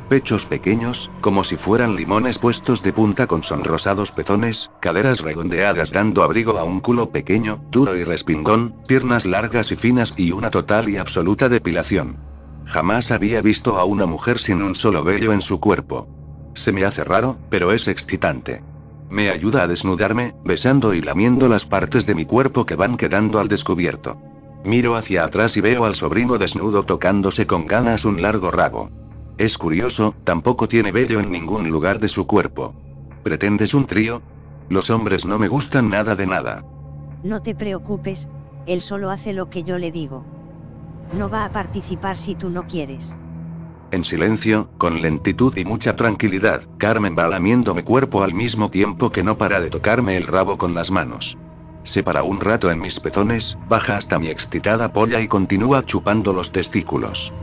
[SPEAKER 1] Pechos pequeños, como si fueran limones puestos de punta con sonrosados pezones, caderas redondeadas dando abrigo a un culo pequeño, duro y respingón, piernas largas y finas y una total y absoluta depilación. Jamás había visto a una mujer sin un solo vello en su cuerpo. Se me hace raro, pero es excitante. Me ayuda a desnudarme, besando y lamiendo las partes de mi cuerpo que van quedando al descubierto. Miro hacia atrás y veo al sobrino desnudo tocándose con ganas un largo rabo. Es curioso, tampoco tiene vello en ningún lugar de su cuerpo. ¿Pretendes un trío? Los hombres no me gustan nada de nada.
[SPEAKER 5] No te preocupes, él solo hace lo que yo le digo. No va a participar si tú no quieres.
[SPEAKER 1] En silencio, con lentitud y mucha tranquilidad, Carmen va lamiendo mi cuerpo al mismo tiempo que no para de tocarme el rabo con las manos. Se para un rato en mis pezones, baja hasta mi excitada polla y continúa chupando los testículos.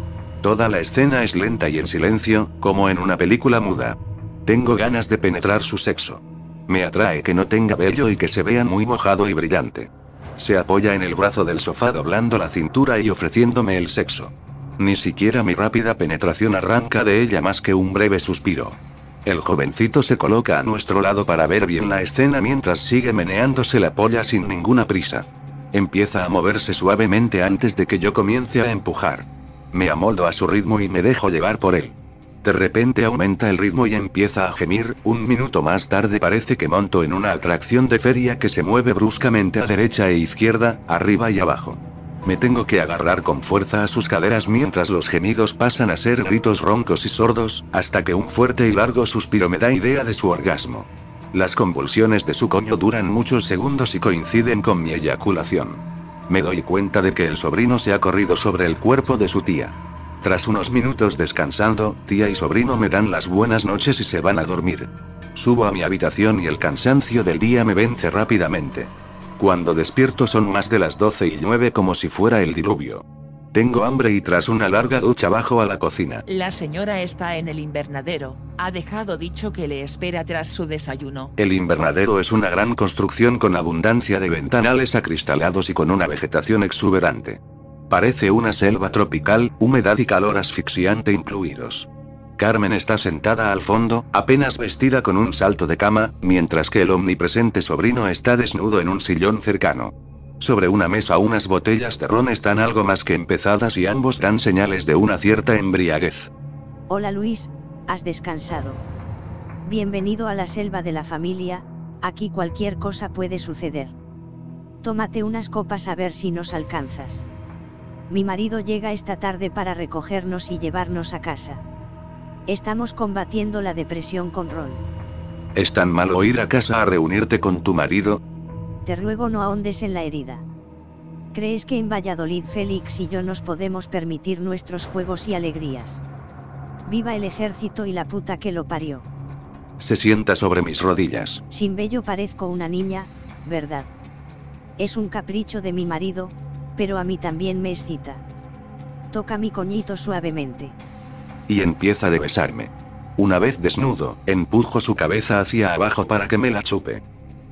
[SPEAKER 1] Toda la escena es lenta y en silencio, como en una película muda. Tengo ganas de penetrar su sexo. Me atrae que no tenga vello y que se vea muy mojado y brillante. Se apoya en el brazo del sofá doblando la cintura y ofreciéndome el sexo. Ni siquiera mi rápida penetración arranca de ella más que un breve suspiro. El jovencito se coloca a nuestro lado para ver bien la escena mientras sigue meneándose la polla sin ninguna prisa. Empieza a moverse suavemente antes de que yo comience a empujar. Me amoldo a su ritmo y me dejo llevar por él. De repente aumenta el ritmo y empieza a gemir, un minuto más tarde parece que monto en una atracción de feria que se mueve bruscamente a derecha e izquierda, arriba y abajo. Me tengo que agarrar con fuerza a sus caderas mientras los gemidos pasan a ser gritos roncos y sordos, hasta que un fuerte y largo suspiro me da idea de su orgasmo. Las convulsiones de su coño duran muchos segundos y coinciden con mi eyaculación. Me doy cuenta de que el sobrino se ha corrido sobre el cuerpo de su tía. Tras unos minutos descansando, tía y sobrino me dan las buenas noches y se van a dormir. Subo a mi habitación y el cansancio del día me vence rápidamente. Cuando despierto son más de las 12 y 9 como si fuera el diluvio. Tengo hambre y tras una larga ducha bajo a la cocina.
[SPEAKER 3] La señora está en el invernadero. Ha dejado dicho que le espera tras su desayuno.
[SPEAKER 1] El invernadero es una gran construcción con abundancia de ventanales acristalados y con una vegetación exuberante. Parece una selva tropical, humedad y calor asfixiante incluidos. Carmen está sentada al fondo, apenas vestida con un salto de cama, mientras que el omnipresente sobrino está desnudo en un sillón cercano. Sobre una mesa unas botellas de ron están algo más que empezadas y ambos dan señales de una cierta embriaguez.
[SPEAKER 5] Hola Luis, ¿has descansado? Bienvenido a la selva de la familia, aquí cualquier cosa puede suceder. Tómate unas copas a ver si nos alcanzas. Mi marido llega esta tarde para recogernos y llevarnos a casa. Estamos combatiendo la depresión con Ron.
[SPEAKER 1] ¿Es tan malo ir a casa a reunirte con tu marido?
[SPEAKER 5] Te ruego no ahondes en la herida. ¿Crees que en Valladolid Félix y yo nos podemos permitir nuestros juegos y alegrías? Viva el ejército y la puta que lo parió.
[SPEAKER 1] Se sienta sobre mis rodillas.
[SPEAKER 5] Sin vello parezco una niña, ¿verdad? Es un capricho de mi marido, pero a mí también me excita. Toca mi coñito suavemente.
[SPEAKER 1] Y empieza de besarme. Una vez desnudo, empujo su cabeza hacia abajo para que me la chupe.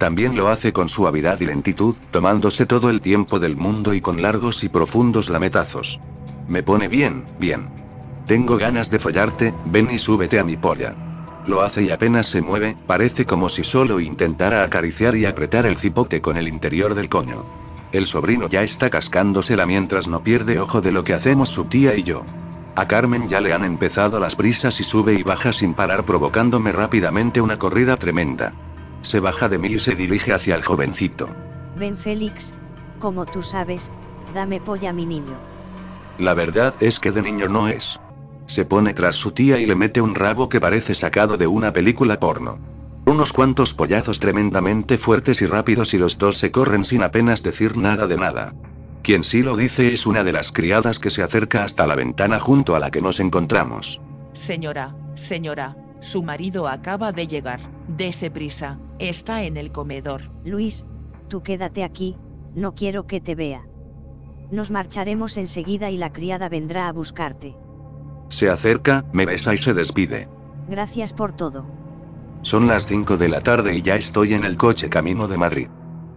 [SPEAKER 1] También lo hace con suavidad y lentitud, tomándose todo el tiempo del mundo y con largos y profundos lametazos. Me pone bien, bien. Tengo ganas de follarte, ven y súbete a mi polla. Lo hace y apenas se mueve, parece como si solo intentara acariciar y apretar el cipote con el interior del coño. El sobrino ya está cascándosela mientras no pierde ojo de lo que hacemos su tía y yo. A Carmen ya le han empezado las prisas y sube y baja sin parar provocándome rápidamente una corrida tremenda. Se baja de mí y se dirige hacia el jovencito.
[SPEAKER 5] Ven Félix, como tú sabes, dame polla a mi niño.
[SPEAKER 1] La verdad es que de niño no es. Se pone tras su tía y le mete un rabo que parece sacado de una película porno. Unos cuantos pollazos tremendamente fuertes y rápidos y los dos se corren sin apenas decir nada de nada. Quien sí lo dice es una de las criadas que se acerca hasta la ventana junto a la que nos encontramos.
[SPEAKER 3] Señora, señora, su marido acaba de llegar. Dese prisa, está en el comedor.
[SPEAKER 5] Luis, tú quédate aquí, no quiero que te vea. Nos marcharemos enseguida y la criada vendrá a buscarte.
[SPEAKER 1] Se acerca, me besa y se despide.
[SPEAKER 5] Gracias por todo.
[SPEAKER 1] Son las 5 de la tarde y ya estoy en el coche camino de Madrid.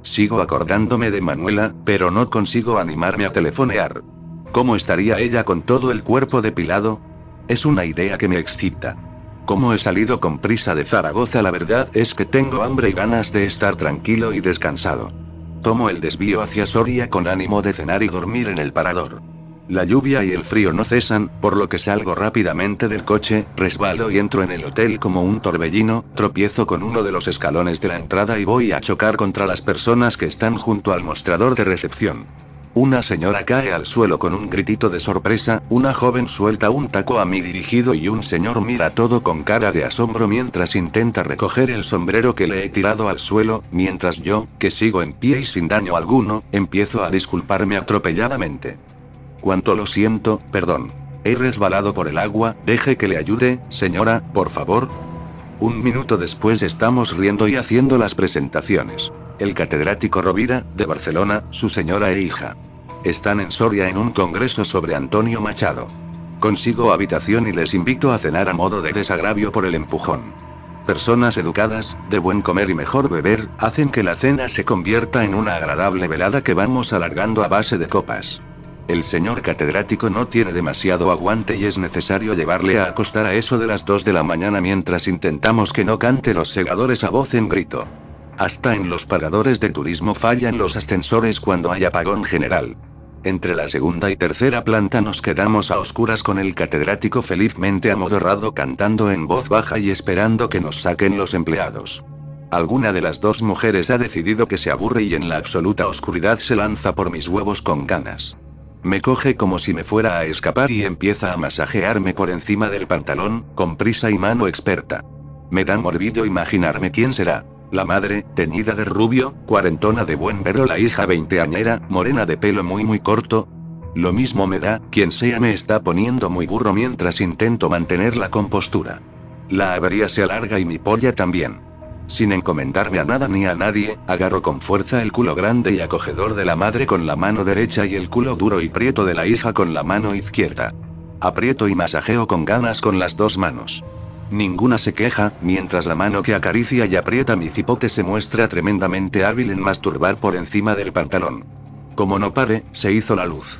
[SPEAKER 1] Sigo acordándome de Manuela, pero no consigo animarme a telefonear. ¿Cómo estaría ella con todo el cuerpo depilado? Es una idea que me excita. Como he salido con prisa de Zaragoza, la verdad es que tengo hambre y ganas de estar tranquilo y descansado. Tomo el desvío hacia Soria con ánimo de cenar y dormir en el parador. La lluvia y el frío no cesan, por lo que salgo rápidamente del coche, resbalo y entro en el hotel como un torbellino, tropiezo con uno de los escalones de la entrada y voy a chocar contra las personas que están junto al mostrador de recepción. Una señora cae al suelo con un gritito de sorpresa, una joven suelta un taco a mí dirigido y un señor mira todo con cara de asombro mientras intenta recoger el sombrero que le he tirado al suelo, mientras yo, que sigo en pie y sin daño alguno, empiezo a disculparme atropelladamente. Cuánto lo siento, perdón. He resbalado por el agua, deje que le ayude, señora, por favor. Un minuto después estamos riendo y haciendo las presentaciones. El catedrático Rovira, de Barcelona, su señora e hija. Están en Soria en un congreso sobre Antonio Machado. Consigo habitación y les invito a cenar a modo de desagravio por el empujón. Personas educadas, de buen comer y mejor beber, hacen que la cena se convierta en una agradable velada que vamos alargando a base de copas. El señor catedrático no tiene demasiado aguante y es necesario llevarle a acostar a eso de las 2 de la mañana mientras intentamos que no cante los segadores a voz en grito. Hasta en los paradores de turismo fallan los ascensores cuando hay apagón general. Entre la segunda y tercera planta nos quedamos a oscuras con el catedrático felizmente amodorrado cantando en voz baja y esperando que nos saquen los empleados. Alguna de las dos mujeres ha decidido que se aburre y en la absoluta oscuridad se lanza por mis huevos con ganas. Me coge como si me fuera a escapar y empieza a masajearme por encima del pantalón, con prisa y mano experta. Me da morbido imaginarme quién será. La madre, teñida de rubio, cuarentona de buen verlo, la hija veinteañera, morena de pelo muy muy corto. Lo mismo me da, quien sea me está poniendo muy burro mientras intento mantener la compostura. La avería se alarga y mi polla también. Sin encomendarme a nada ni a nadie, agarro con fuerza el culo grande y acogedor de la madre con la mano derecha y el culo duro y prieto de la hija con la mano izquierda. Aprieto y masajeo con ganas con las dos manos. Ninguna se queja, mientras la mano que acaricia y aprieta mi cipote se muestra tremendamente hábil en masturbar por encima del pantalón. Como no pare, se hizo la luz.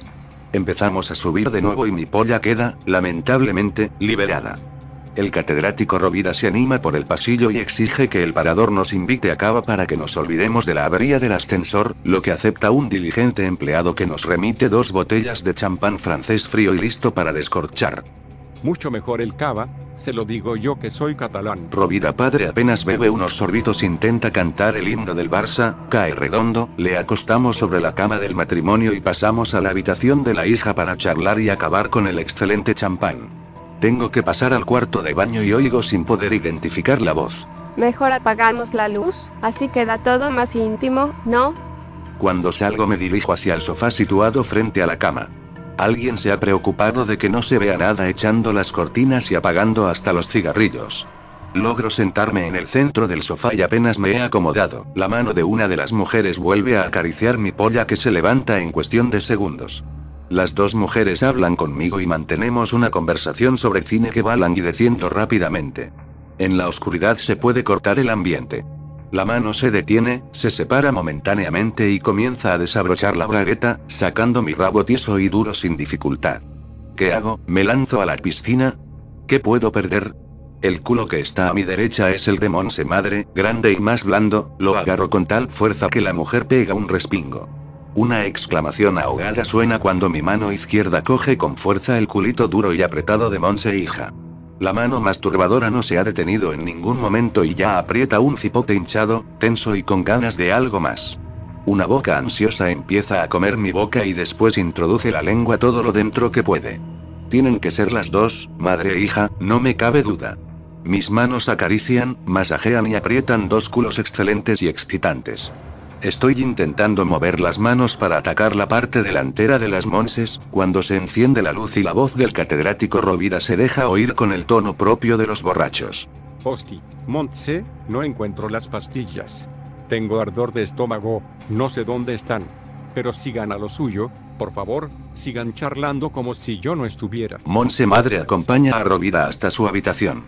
[SPEAKER 1] Empezamos a subir de nuevo y mi polla queda, lamentablemente, liberada. El catedrático Rovira se anima por el pasillo y exige que el parador nos invite a cava para que nos olvidemos de la avería del ascensor, lo que acepta un diligente empleado que nos remite dos botellas de champán francés frío y listo para descorchar.
[SPEAKER 6] Mucho mejor el cava, se lo digo yo que soy catalán.
[SPEAKER 1] Rovira padre apenas bebe unos sorbitos, intenta cantar el himno del Barça, cae redondo, le acostamos sobre la cama del matrimonio y pasamos a la habitación de la hija para charlar y acabar con el excelente champán. Tengo que pasar al cuarto de baño y oigo sin poder identificar la voz.
[SPEAKER 7] Mejor apagamos la luz, así queda todo más íntimo, ¿no?
[SPEAKER 1] Cuando salgo me dirijo hacia el sofá situado frente a la cama. Alguien se ha preocupado de que no se vea nada echando las cortinas y apagando hasta los cigarrillos. Logro sentarme en el centro del sofá y apenas me he acomodado. La mano de una de las mujeres vuelve a acariciar mi polla que se levanta en cuestión de segundos. Las dos mujeres hablan conmigo y mantenemos una conversación sobre cine que va languideciendo rápidamente. En la oscuridad se puede cortar el ambiente. La mano se detiene, se separa momentáneamente y comienza a desabrochar la bragueta, sacando mi rabo tieso y duro sin dificultad. ¿Qué hago? ¿Me lanzo a la piscina? ¿Qué puedo perder? El culo que está a mi derecha es el de Monse Madre, grande y más blando, lo agarro con tal fuerza que la mujer pega un respingo. Una exclamación ahogada suena cuando mi mano izquierda coge con fuerza el culito duro y apretado de Monse hija. La mano masturbadora no se ha detenido en ningún momento y ya aprieta un cipote hinchado, tenso y con ganas de algo más. Una boca ansiosa empieza a comer mi boca y después introduce la lengua todo lo dentro que puede. Tienen que ser las dos, madre e hija, no me cabe duda. Mis manos acarician, masajean y aprietan dos culos excelentes y excitantes. Estoy intentando mover las manos para atacar la parte delantera de las monses, cuando se enciende la luz y la voz del catedrático Rovira se deja oír con el tono propio de los borrachos.
[SPEAKER 6] Hosti, Montse, no encuentro las pastillas. Tengo ardor de estómago, no sé dónde están. Pero sigan a lo suyo, por favor, sigan charlando como si yo no estuviera.
[SPEAKER 1] Monse madre acompaña a Rovira hasta su habitación.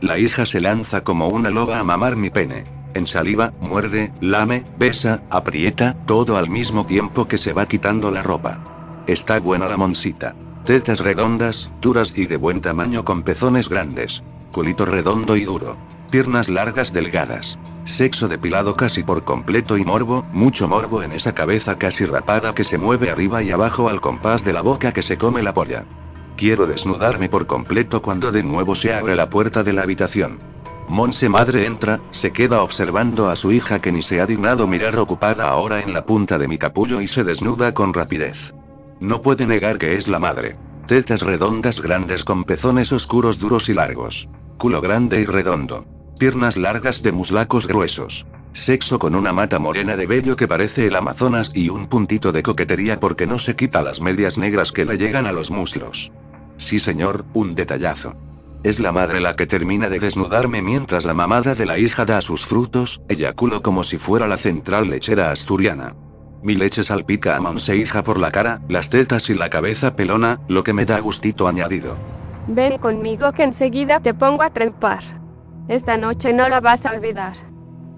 [SPEAKER 1] La hija se lanza como una loba a mamar mi pene. En saliva, muerde, lame, besa, aprieta, todo al mismo tiempo que se va quitando la ropa. Está buena la monsita. Tetas redondas, duras y de buen tamaño con pezones grandes. Culito redondo y duro. Piernas largas delgadas. Sexo depilado casi por completo y morbo, mucho morbo en esa cabeza casi rapada que se mueve arriba y abajo al compás de la boca que se come la polla. Quiero desnudarme por completo cuando de nuevo se abre la puerta de la habitación. Monse madre entra, se queda observando a su hija que ni se ha dignado mirar ocupada ahora en la punta de mi capullo y se desnuda con rapidez. No puede negar que es la madre. Tetas redondas grandes con pezones oscuros duros y largos. Culo grande y redondo. Piernas largas de muslacos gruesos. Sexo con una mata morena de vello que parece el Amazonas y un puntito de coquetería porque no se quita las medias negras que le llegan a los muslos. Sí señor, un detallazo. Es la madre la que termina de desnudarme mientras la mamada de la hija da sus frutos, eyaculo como si fuera la central lechera asturiana. Mi leche salpica a Monse hija por la cara, las tetas y la cabeza pelona, lo que me da gustito añadido.
[SPEAKER 7] Ven conmigo que enseguida te pongo a trepar. Esta noche no la vas a olvidar.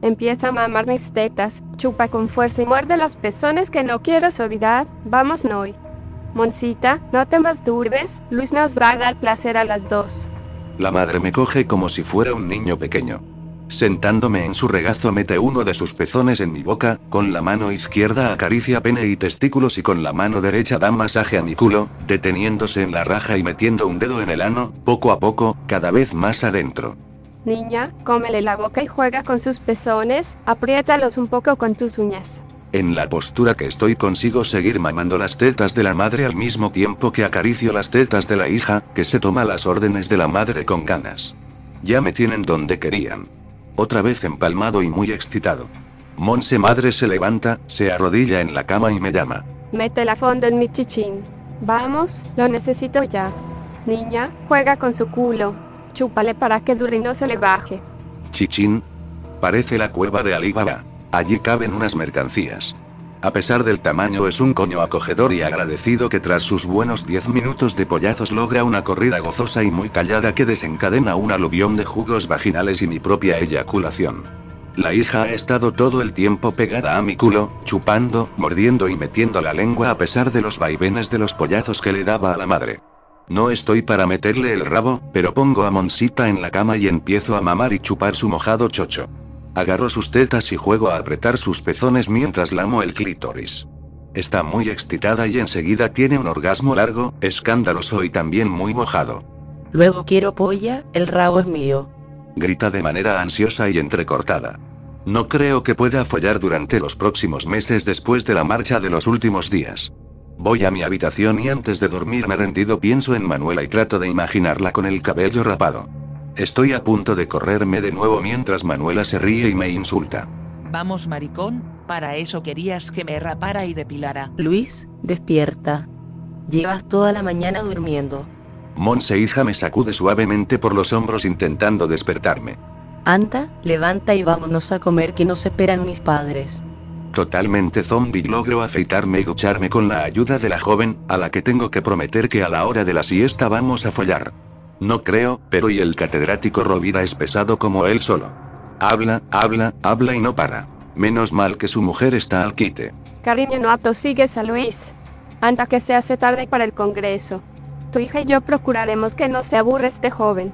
[SPEAKER 7] Empieza a mamar mis tetas, chupa con fuerza y muerde los pezones que no quiero olvidar. Vamos, Noy. Moncita, no te masturbes, Luis nos va a dar placer a las dos.
[SPEAKER 1] La madre me coge como si fuera un niño pequeño. Sentándome en su regazo mete uno de sus pezones en mi boca, con la mano izquierda acaricia pene y testículos y con la mano derecha da masaje a mi culo, deteniéndose en la raja y metiendo un dedo en el ano, poco a poco, cada vez más adentro.
[SPEAKER 7] Niña, cómele la boca y juega con sus pezones, apriétalos un poco con tus uñas.
[SPEAKER 1] En la postura que estoy consigo seguir mamando las tetas de la madre al mismo tiempo que acaricio las tetas de la hija, que se toma las órdenes de la madre con ganas. Ya me tienen donde querían. Otra vez empalmado y muy excitado. Monse madre se levanta, se arrodilla en la cama y me llama.
[SPEAKER 7] Mete la fonda en mi chichín. Vamos, lo necesito ya. Niña, juega con su culo. Chúpale para que dure y no se le baje.
[SPEAKER 1] Chichín. Parece la cueva de Alibaba. Allí caben unas mercancías. A pesar del tamaño es un coño acogedor y agradecido que tras sus buenos 10 minutos de pollazos logra una corrida gozosa y muy callada que desencadena un aluvión de jugos vaginales y mi propia eyaculación. La hija ha estado todo el tiempo pegada a mi culo, chupando, mordiendo y metiendo la lengua a pesar de los vaivenes de los pollazos que le daba a la madre. No estoy para meterle el rabo, pero pongo a Monsita en la cama y empiezo a mamar y chupar su mojado chocho. Agarro sus tetas y juego a apretar sus pezones mientras lamo el clítoris. Está muy excitada y enseguida tiene un orgasmo largo, escandaloso y también muy mojado.
[SPEAKER 8] Luego quiero polla, el rabo es mío.
[SPEAKER 1] Grita de manera ansiosa y entrecortada. No creo que pueda follar durante los próximos meses después de la marcha de los últimos días. Voy a mi habitación y antes de dormirme rendido pienso en Manuela y trato de imaginarla con el cabello rapado. Estoy a punto de correrme de nuevo mientras Manuela se ríe y me insulta.
[SPEAKER 3] Vamos, maricón, para eso querías que me rapara y depilara.
[SPEAKER 8] Luis, despierta. Llevas toda la mañana durmiendo.
[SPEAKER 1] Monse hija me sacude suavemente por los hombros intentando despertarme.
[SPEAKER 8] Anda, levanta y vámonos a comer que nos esperan mis padres.
[SPEAKER 1] Totalmente zombie logro afeitarme y ducharme con la ayuda de la joven, a la que tengo que prometer que a la hora de la siesta vamos a follar. No creo, pero y el catedrático Rovira es pesado como él solo. Habla, habla, habla y no para. Menos mal que su mujer está al quite.
[SPEAKER 7] Cariño, no atosigues a Luis. Anda que se hace tarde para el Congreso. Tu hija y yo procuraremos que no se aburre este joven.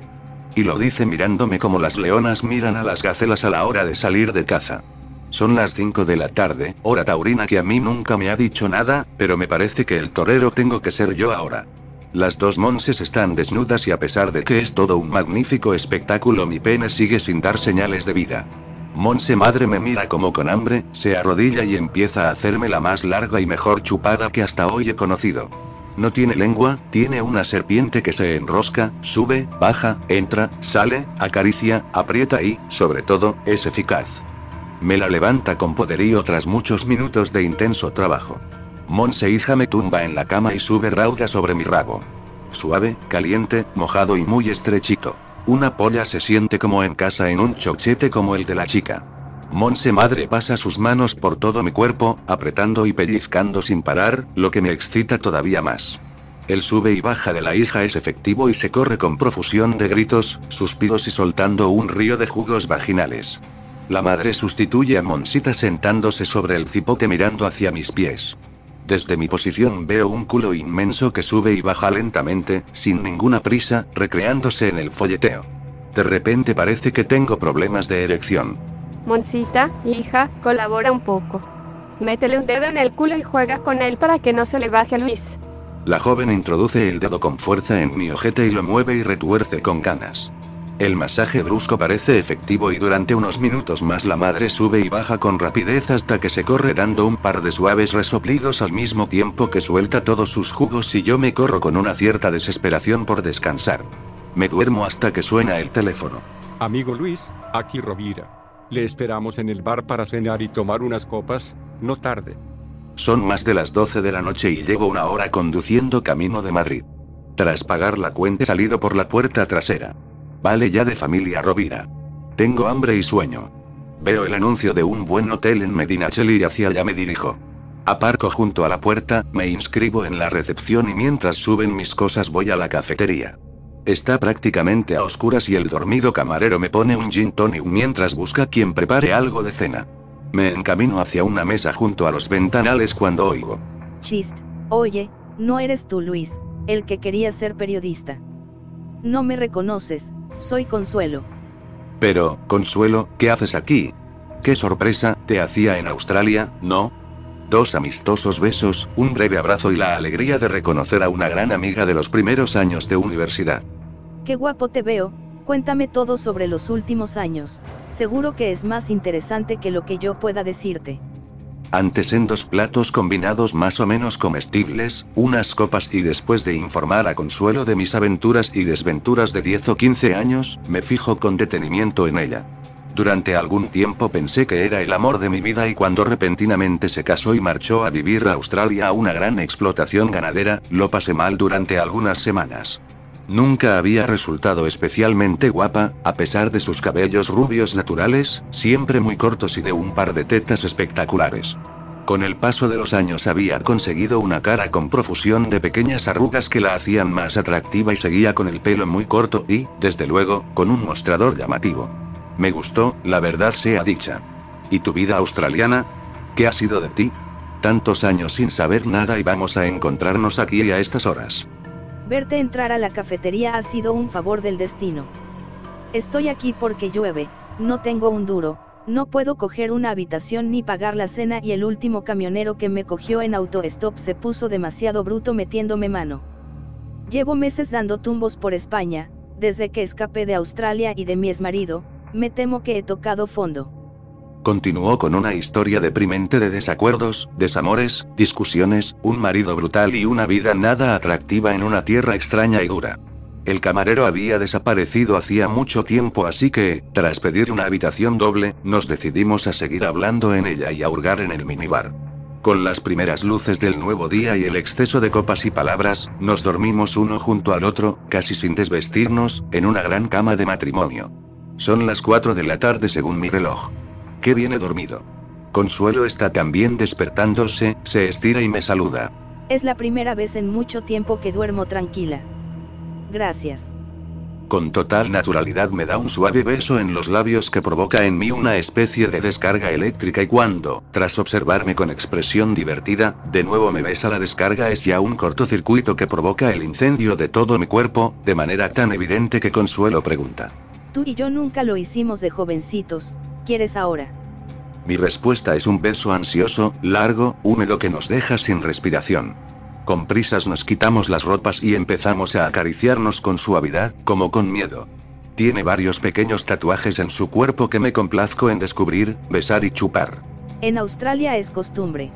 [SPEAKER 1] Y lo dice mirándome como las leonas miran a las gacelas a la hora de salir de caza. Son las 5 de la tarde, hora taurina que a mí nunca me ha dicho nada, pero me parece que el torero tengo que ser yo ahora. Las dos monses están desnudas y a pesar de que es todo un magnífico espectáculo mi pene sigue sin dar señales de vida. Monse madre me mira como con hambre, se arrodilla y empieza a hacerme la más larga y mejor chupada que hasta hoy he conocido. No tiene lengua, tiene una serpiente que se enrosca, sube, baja, entra, sale, acaricia, aprieta y, sobre todo, es eficaz. Me la levanta con poderío tras muchos minutos de intenso trabajo. Monse hija me tumba en la cama y sube rauda sobre mi rabo. Suave, caliente, mojado y muy estrechito. Una polla se siente como en casa en un chochete como el de la chica. Monse madre pasa sus manos por todo mi cuerpo, apretando y pellizcando sin parar, lo que me excita todavía más. El sube y baja de la hija es efectivo y se corre con profusión de gritos, suspiros y soltando un río de jugos vaginales. La madre sustituye a Monsita sentándose sobre el cipote mirando hacia mis pies. Desde mi posición veo un culo inmenso que sube y baja lentamente, sin ninguna prisa, recreándose en el folleteo. De repente parece que tengo problemas de erección.
[SPEAKER 7] Monsita, hija, colabora un poco. Métele un dedo en el culo y juega con él para que no se le baje a Luis.
[SPEAKER 1] La joven introduce el dedo con fuerza en mi ojete y lo mueve y retuerce con ganas. El masaje brusco parece efectivo y durante unos minutos más la madre sube y baja con rapidez hasta que se corre dando un par de suaves resoplidos al mismo tiempo que suelta todos sus jugos y yo me corro con una cierta desesperación por descansar. Me duermo hasta que suena el teléfono.
[SPEAKER 6] Amigo Luis, aquí Rovira. Le esperamos en el bar para cenar y tomar unas copas, no tarde.
[SPEAKER 1] Son más de las 12 de la noche y llevo una hora conduciendo camino de Madrid. Tras pagar la cuenta he salido por la puerta trasera. Vale ya de familia Rovira. Tengo hambre y sueño. Veo el anuncio de un buen hotel en Medinacheli y hacia allá me dirijo. Aparco junto a la puerta, me inscribo en la recepción y mientras suben mis cosas voy a la cafetería. Está prácticamente a oscuras y el dormido camarero me pone un gin tonic mientras busca quien prepare algo de cena. Me encamino hacia una mesa junto a los ventanales cuando oigo.
[SPEAKER 5] Chist, oye, no eres tú Luis, el que quería ser periodista. No me reconoces, soy Consuelo.
[SPEAKER 1] Pero, Consuelo, ¿qué haces aquí? Qué sorpresa, te hacía en Australia, ¿no? Dos amistosos besos, un breve abrazo y la alegría de reconocer a una gran amiga de los primeros años de universidad.
[SPEAKER 5] Qué guapo te veo, cuéntame todo sobre los últimos años, seguro que es más interesante que lo que yo pueda decirte.
[SPEAKER 1] Antes en dos platos combinados más o menos comestibles, unas copas y después de informar a Consuelo de mis aventuras y desventuras de 10 o 15 años, me fijo con detenimiento en ella. Durante algún tiempo pensé que era el amor de mi vida y cuando repentinamente se casó y marchó a vivir a Australia a una gran explotación ganadera, lo pasé mal durante algunas semanas. Nunca había resultado especialmente guapa, a pesar de sus cabellos rubios naturales, siempre muy cortos y de un par de tetas espectaculares. Con el paso de los años había conseguido una cara con profusión de pequeñas arrugas que la hacían más atractiva y seguía con el pelo muy corto y, desde luego, con un mostrador llamativo. Me gustó, la verdad sea dicha. ¿Y tu vida australiana? ¿Qué ha sido de ti? Tantos años sin saber nada y vamos a encontrarnos aquí a estas horas.
[SPEAKER 5] Verte entrar a la cafetería ha sido un favor del destino. Estoy aquí porque llueve, no tengo un duro, no puedo coger una habitación ni pagar la cena y el último camionero que me cogió en autostop se puso demasiado bruto metiéndome mano. Llevo meses dando tumbos por España, desde que escapé de Australia y de mi exmarido, me temo que he tocado fondo.
[SPEAKER 1] Continuó con una historia deprimente de desacuerdos, desamores, discusiones, un marido brutal y una vida nada atractiva en una tierra extraña y dura. El camarero había desaparecido hacía mucho tiempo así que, tras pedir una habitación doble, nos decidimos a seguir hablando en ella y a hurgar en el minibar. Con las primeras luces del nuevo día y el exceso de copas y palabras, nos dormimos uno junto al otro, casi sin desvestirnos, en una gran cama de matrimonio. Son las 4 de la tarde según mi reloj. Qué viene dormido. Consuelo está también despertándose, se estira y me saluda.
[SPEAKER 5] Es la primera vez en mucho tiempo que duermo tranquila. Gracias.
[SPEAKER 1] Con total naturalidad me da un suave beso en los labios que provoca en mí una especie de descarga eléctrica y cuando, tras observarme con expresión divertida, de nuevo me besa la descarga es ya un cortocircuito que provoca el incendio de todo mi cuerpo, de manera tan evidente que Consuelo pregunta.
[SPEAKER 5] Tú y yo nunca lo hicimos de jovencitos, ¿quieres ahora?
[SPEAKER 1] Mi respuesta es un beso ansioso, largo, húmedo que nos deja sin respiración. Con prisas nos quitamos las ropas y empezamos a acariciarnos con suavidad, como con miedo. Tiene varios pequeños tatuajes en su cuerpo que me complazco en descubrir, besar y chupar.
[SPEAKER 5] En Australia es costumbre.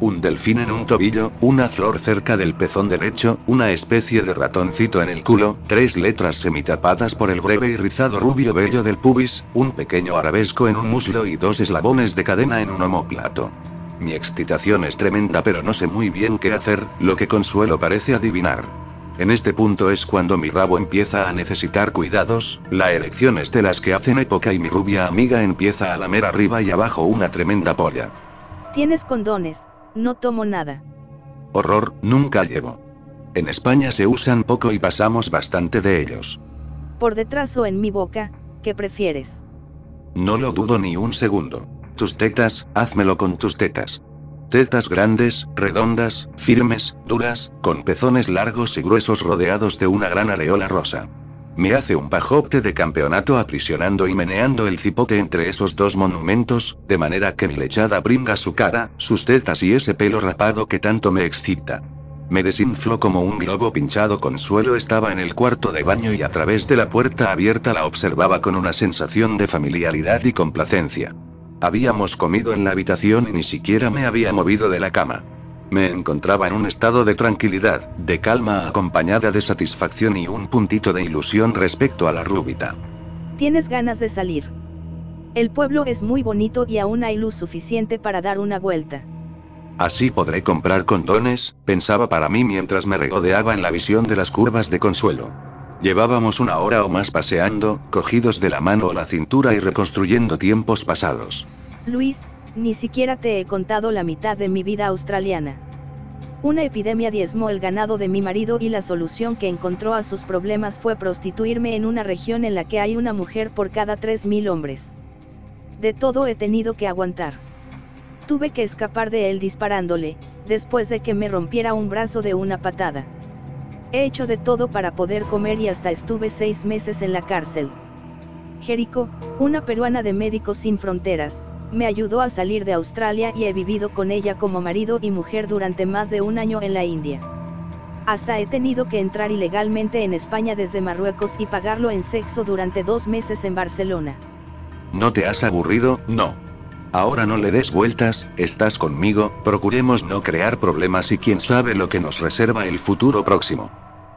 [SPEAKER 1] Un delfín en un tobillo, una flor cerca del pezón derecho, una especie de ratoncito en el culo, tres letras semitapadas por el breve y rizado rubio vello del pubis, un pequeño arabesco en un muslo y dos eslabones de cadena en un homóplato. Mi excitación es tremenda pero no sé muy bien qué hacer, lo que Consuelo parece adivinar. En este punto es cuando mi rabo empieza a necesitar cuidados, la erección es de las que hacen época y mi rubia amiga empieza a lamer arriba y abajo una tremenda polla.
[SPEAKER 5] Tienes condones, no tomo nada.
[SPEAKER 1] Horror, nunca llevo. En España se usan poco y pasamos bastante de ellos.
[SPEAKER 5] Por detrás o en mi boca, ¿qué prefieres?
[SPEAKER 1] No lo dudo ni un segundo. Tus tetas, házmelo con tus tetas. Tetas grandes, redondas, firmes, duras, con pezones largos y gruesos rodeados de una gran areola rosa. Me hace un pajote de campeonato aprisionando y meneando el cipote entre esos dos monumentos, de manera que mi lechada bringa su cara, sus tetas y ese pelo rapado que tanto me excita. Me desinfló como un globo pinchado. Consuelo estaba en el cuarto de baño y a través de la puerta abierta la observaba con una sensación de familiaridad y complacencia. Habíamos comido en la habitación y ni siquiera me había movido de la cama. Me encontraba en un estado de tranquilidad, de calma acompañada de satisfacción y un puntito de ilusión respecto a la rúbita.
[SPEAKER 5] Tienes ganas de salir. El pueblo es muy bonito y aún hay luz suficiente para dar una vuelta.
[SPEAKER 1] Así podré comprar condones, pensaba para mí mientras me regodeaba en la visión de las curvas de consuelo. Llevábamos una hora o más paseando, cogidos de la mano o la cintura y reconstruyendo tiempos pasados.
[SPEAKER 5] Luis, ni siquiera te he contado la mitad de mi vida australiana. Una epidemia diezmó el ganado de mi marido y la solución que encontró a sus problemas fue prostituirme en una región en la que hay una mujer por cada 3.000 hombres. De todo he tenido que aguantar. Tuve que escapar de él disparándole, después de que me rompiera un brazo de una patada. He hecho de todo para poder comer y hasta estuve seis meses en la cárcel. Jerico, una peruana de Médicos Sin Fronteras, me ayudó a salir de Australia y he vivido con ella como marido y mujer durante más de un año en la India. Hasta he tenido que entrar ilegalmente en España desde Marruecos y pagarlo en sexo durante dos meses en Barcelona.
[SPEAKER 1] ¿No te has aburrido? No. Ahora no le des vueltas, estás conmigo, procuremos no crear problemas y quién sabe lo que nos reserva el futuro próximo.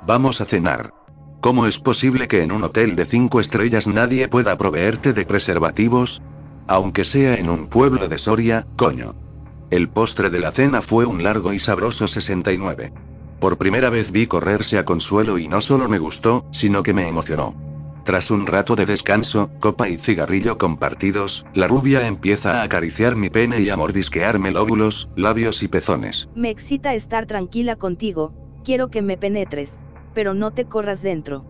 [SPEAKER 1] Vamos a cenar. ¿Cómo es posible que en un hotel de cinco estrellas nadie pueda proveerte de preservativos? Aunque sea en un pueblo de Soria, coño. El postre de la cena fue un largo y sabroso 69. Por primera vez vi correrse a Consuelo y no solo me gustó, sino que me emocionó. Tras un rato de descanso, copa y cigarrillo compartidos, la rubia empieza a acariciar mi pene y a mordisquearme lóbulos, labios y pezones.
[SPEAKER 5] Me excita estar tranquila contigo, quiero que me penetres, pero no te corras dentro.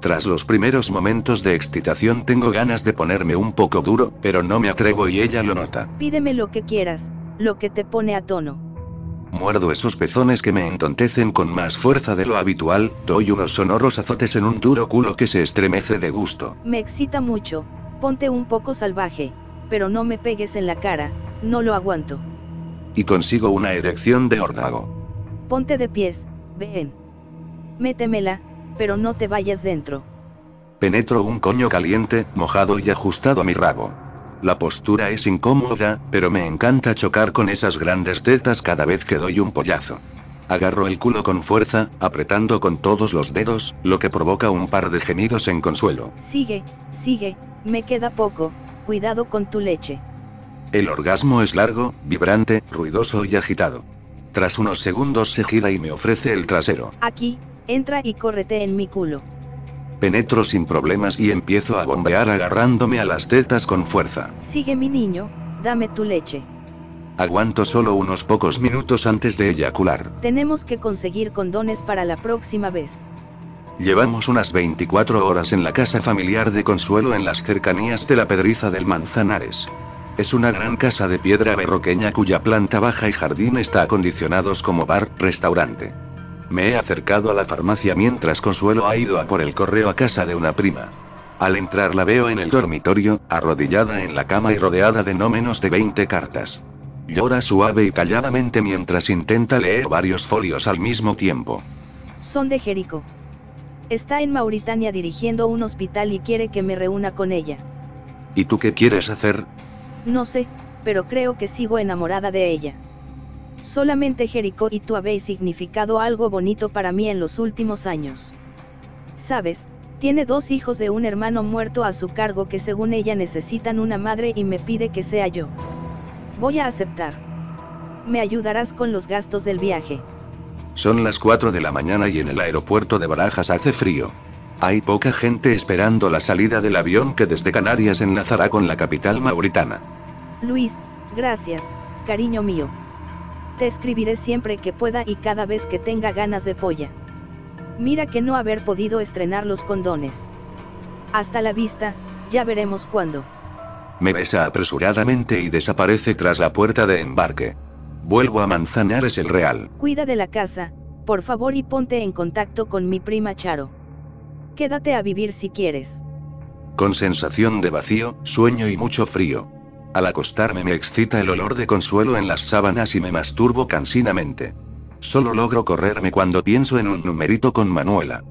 [SPEAKER 1] Tras los primeros momentos de excitación tengo ganas de ponerme un poco duro, pero no me atrevo y ella lo nota.
[SPEAKER 5] Pídeme lo que quieras, lo que te pone a tono.
[SPEAKER 1] Muerdo esos pezones que me entontecen con más fuerza de lo habitual, doy unos sonoros azotes en un duro culo que se estremece de gusto.
[SPEAKER 5] Me excita mucho, ponte un poco salvaje, pero no me pegues en la cara, no lo aguanto.
[SPEAKER 1] Y consigo una erección de órdago.
[SPEAKER 5] Ponte de pies, ven. Métemela, pero no te vayas dentro.
[SPEAKER 1] Penetro un coño caliente, mojado y ajustado a mi rabo. La postura es incómoda, pero me encanta chocar con esas grandes tetas cada vez que doy un pollazo. Agarro el culo con fuerza, apretando con todos los dedos, lo que provoca un par de gemidos en consuelo.
[SPEAKER 5] Sigue, sigue, me queda poco, cuidado con tu leche.
[SPEAKER 1] El orgasmo es largo, vibrante, ruidoso y agitado. Tras unos segundos se gira y me ofrece el trasero.
[SPEAKER 5] Aquí, entra y córrete en mi culo.
[SPEAKER 1] Penetro sin problemas y empiezo a bombear agarrándome a las tetas con fuerza.
[SPEAKER 5] Sigue mi niño, dame tu leche.
[SPEAKER 1] Aguanto solo unos pocos minutos antes de eyacular.
[SPEAKER 5] Tenemos que conseguir condones para la próxima vez.
[SPEAKER 1] Llevamos unas 24 horas en la casa familiar de Consuelo en las cercanías de la Pedriza del Manzanares. Es una gran casa de piedra berroqueña cuya planta baja y jardín está acondicionados como bar, restaurante. Me he acercado a la farmacia mientras Consuelo ha ido a por el correo a casa de una prima. Al entrar la veo en el dormitorio, arrodillada en la cama y rodeada de no menos de 20 cartas. Llora suave y calladamente mientras intenta leer varios folios al mismo tiempo.
[SPEAKER 5] Son de Jericó. Está en Mauritania dirigiendo un hospital y quiere que me reúna con ella.
[SPEAKER 1] ¿Y tú qué quieres hacer?
[SPEAKER 5] No sé, pero creo que sigo enamorada de ella. Solamente Jericó y tú habéis significado algo bonito para mí en los últimos años. Sabes, tiene dos hijos de un hermano muerto a su cargo que según ella necesitan una madre y me pide que sea yo. Voy a aceptar. Me ayudarás con los gastos del viaje.
[SPEAKER 1] Son las 4 de la mañana y en el aeropuerto de Barajas hace frío. Hay poca gente esperando la salida del avión que desde Canarias enlazará con la capital mauritana.
[SPEAKER 5] Luis, gracias, cariño mío. Te escribiré siempre que pueda y cada vez que tenga ganas de polla. Mira que no haber podido estrenar los condones. Hasta la vista, ya veremos cuándo.
[SPEAKER 1] Me besa apresuradamente y desaparece tras la puerta de embarque. Vuelvo a Manzanares el Real.
[SPEAKER 5] Cuida de la casa, por favor y ponte en contacto con mi prima Charo. Quédate a vivir si quieres.
[SPEAKER 1] Con sensación de vacío, sueño y mucho frío. Al acostarme me excita el olor de consuelo en las sábanas y me masturbo cansinamente. Solo logro correrme cuando pienso en un numerito con Manuela.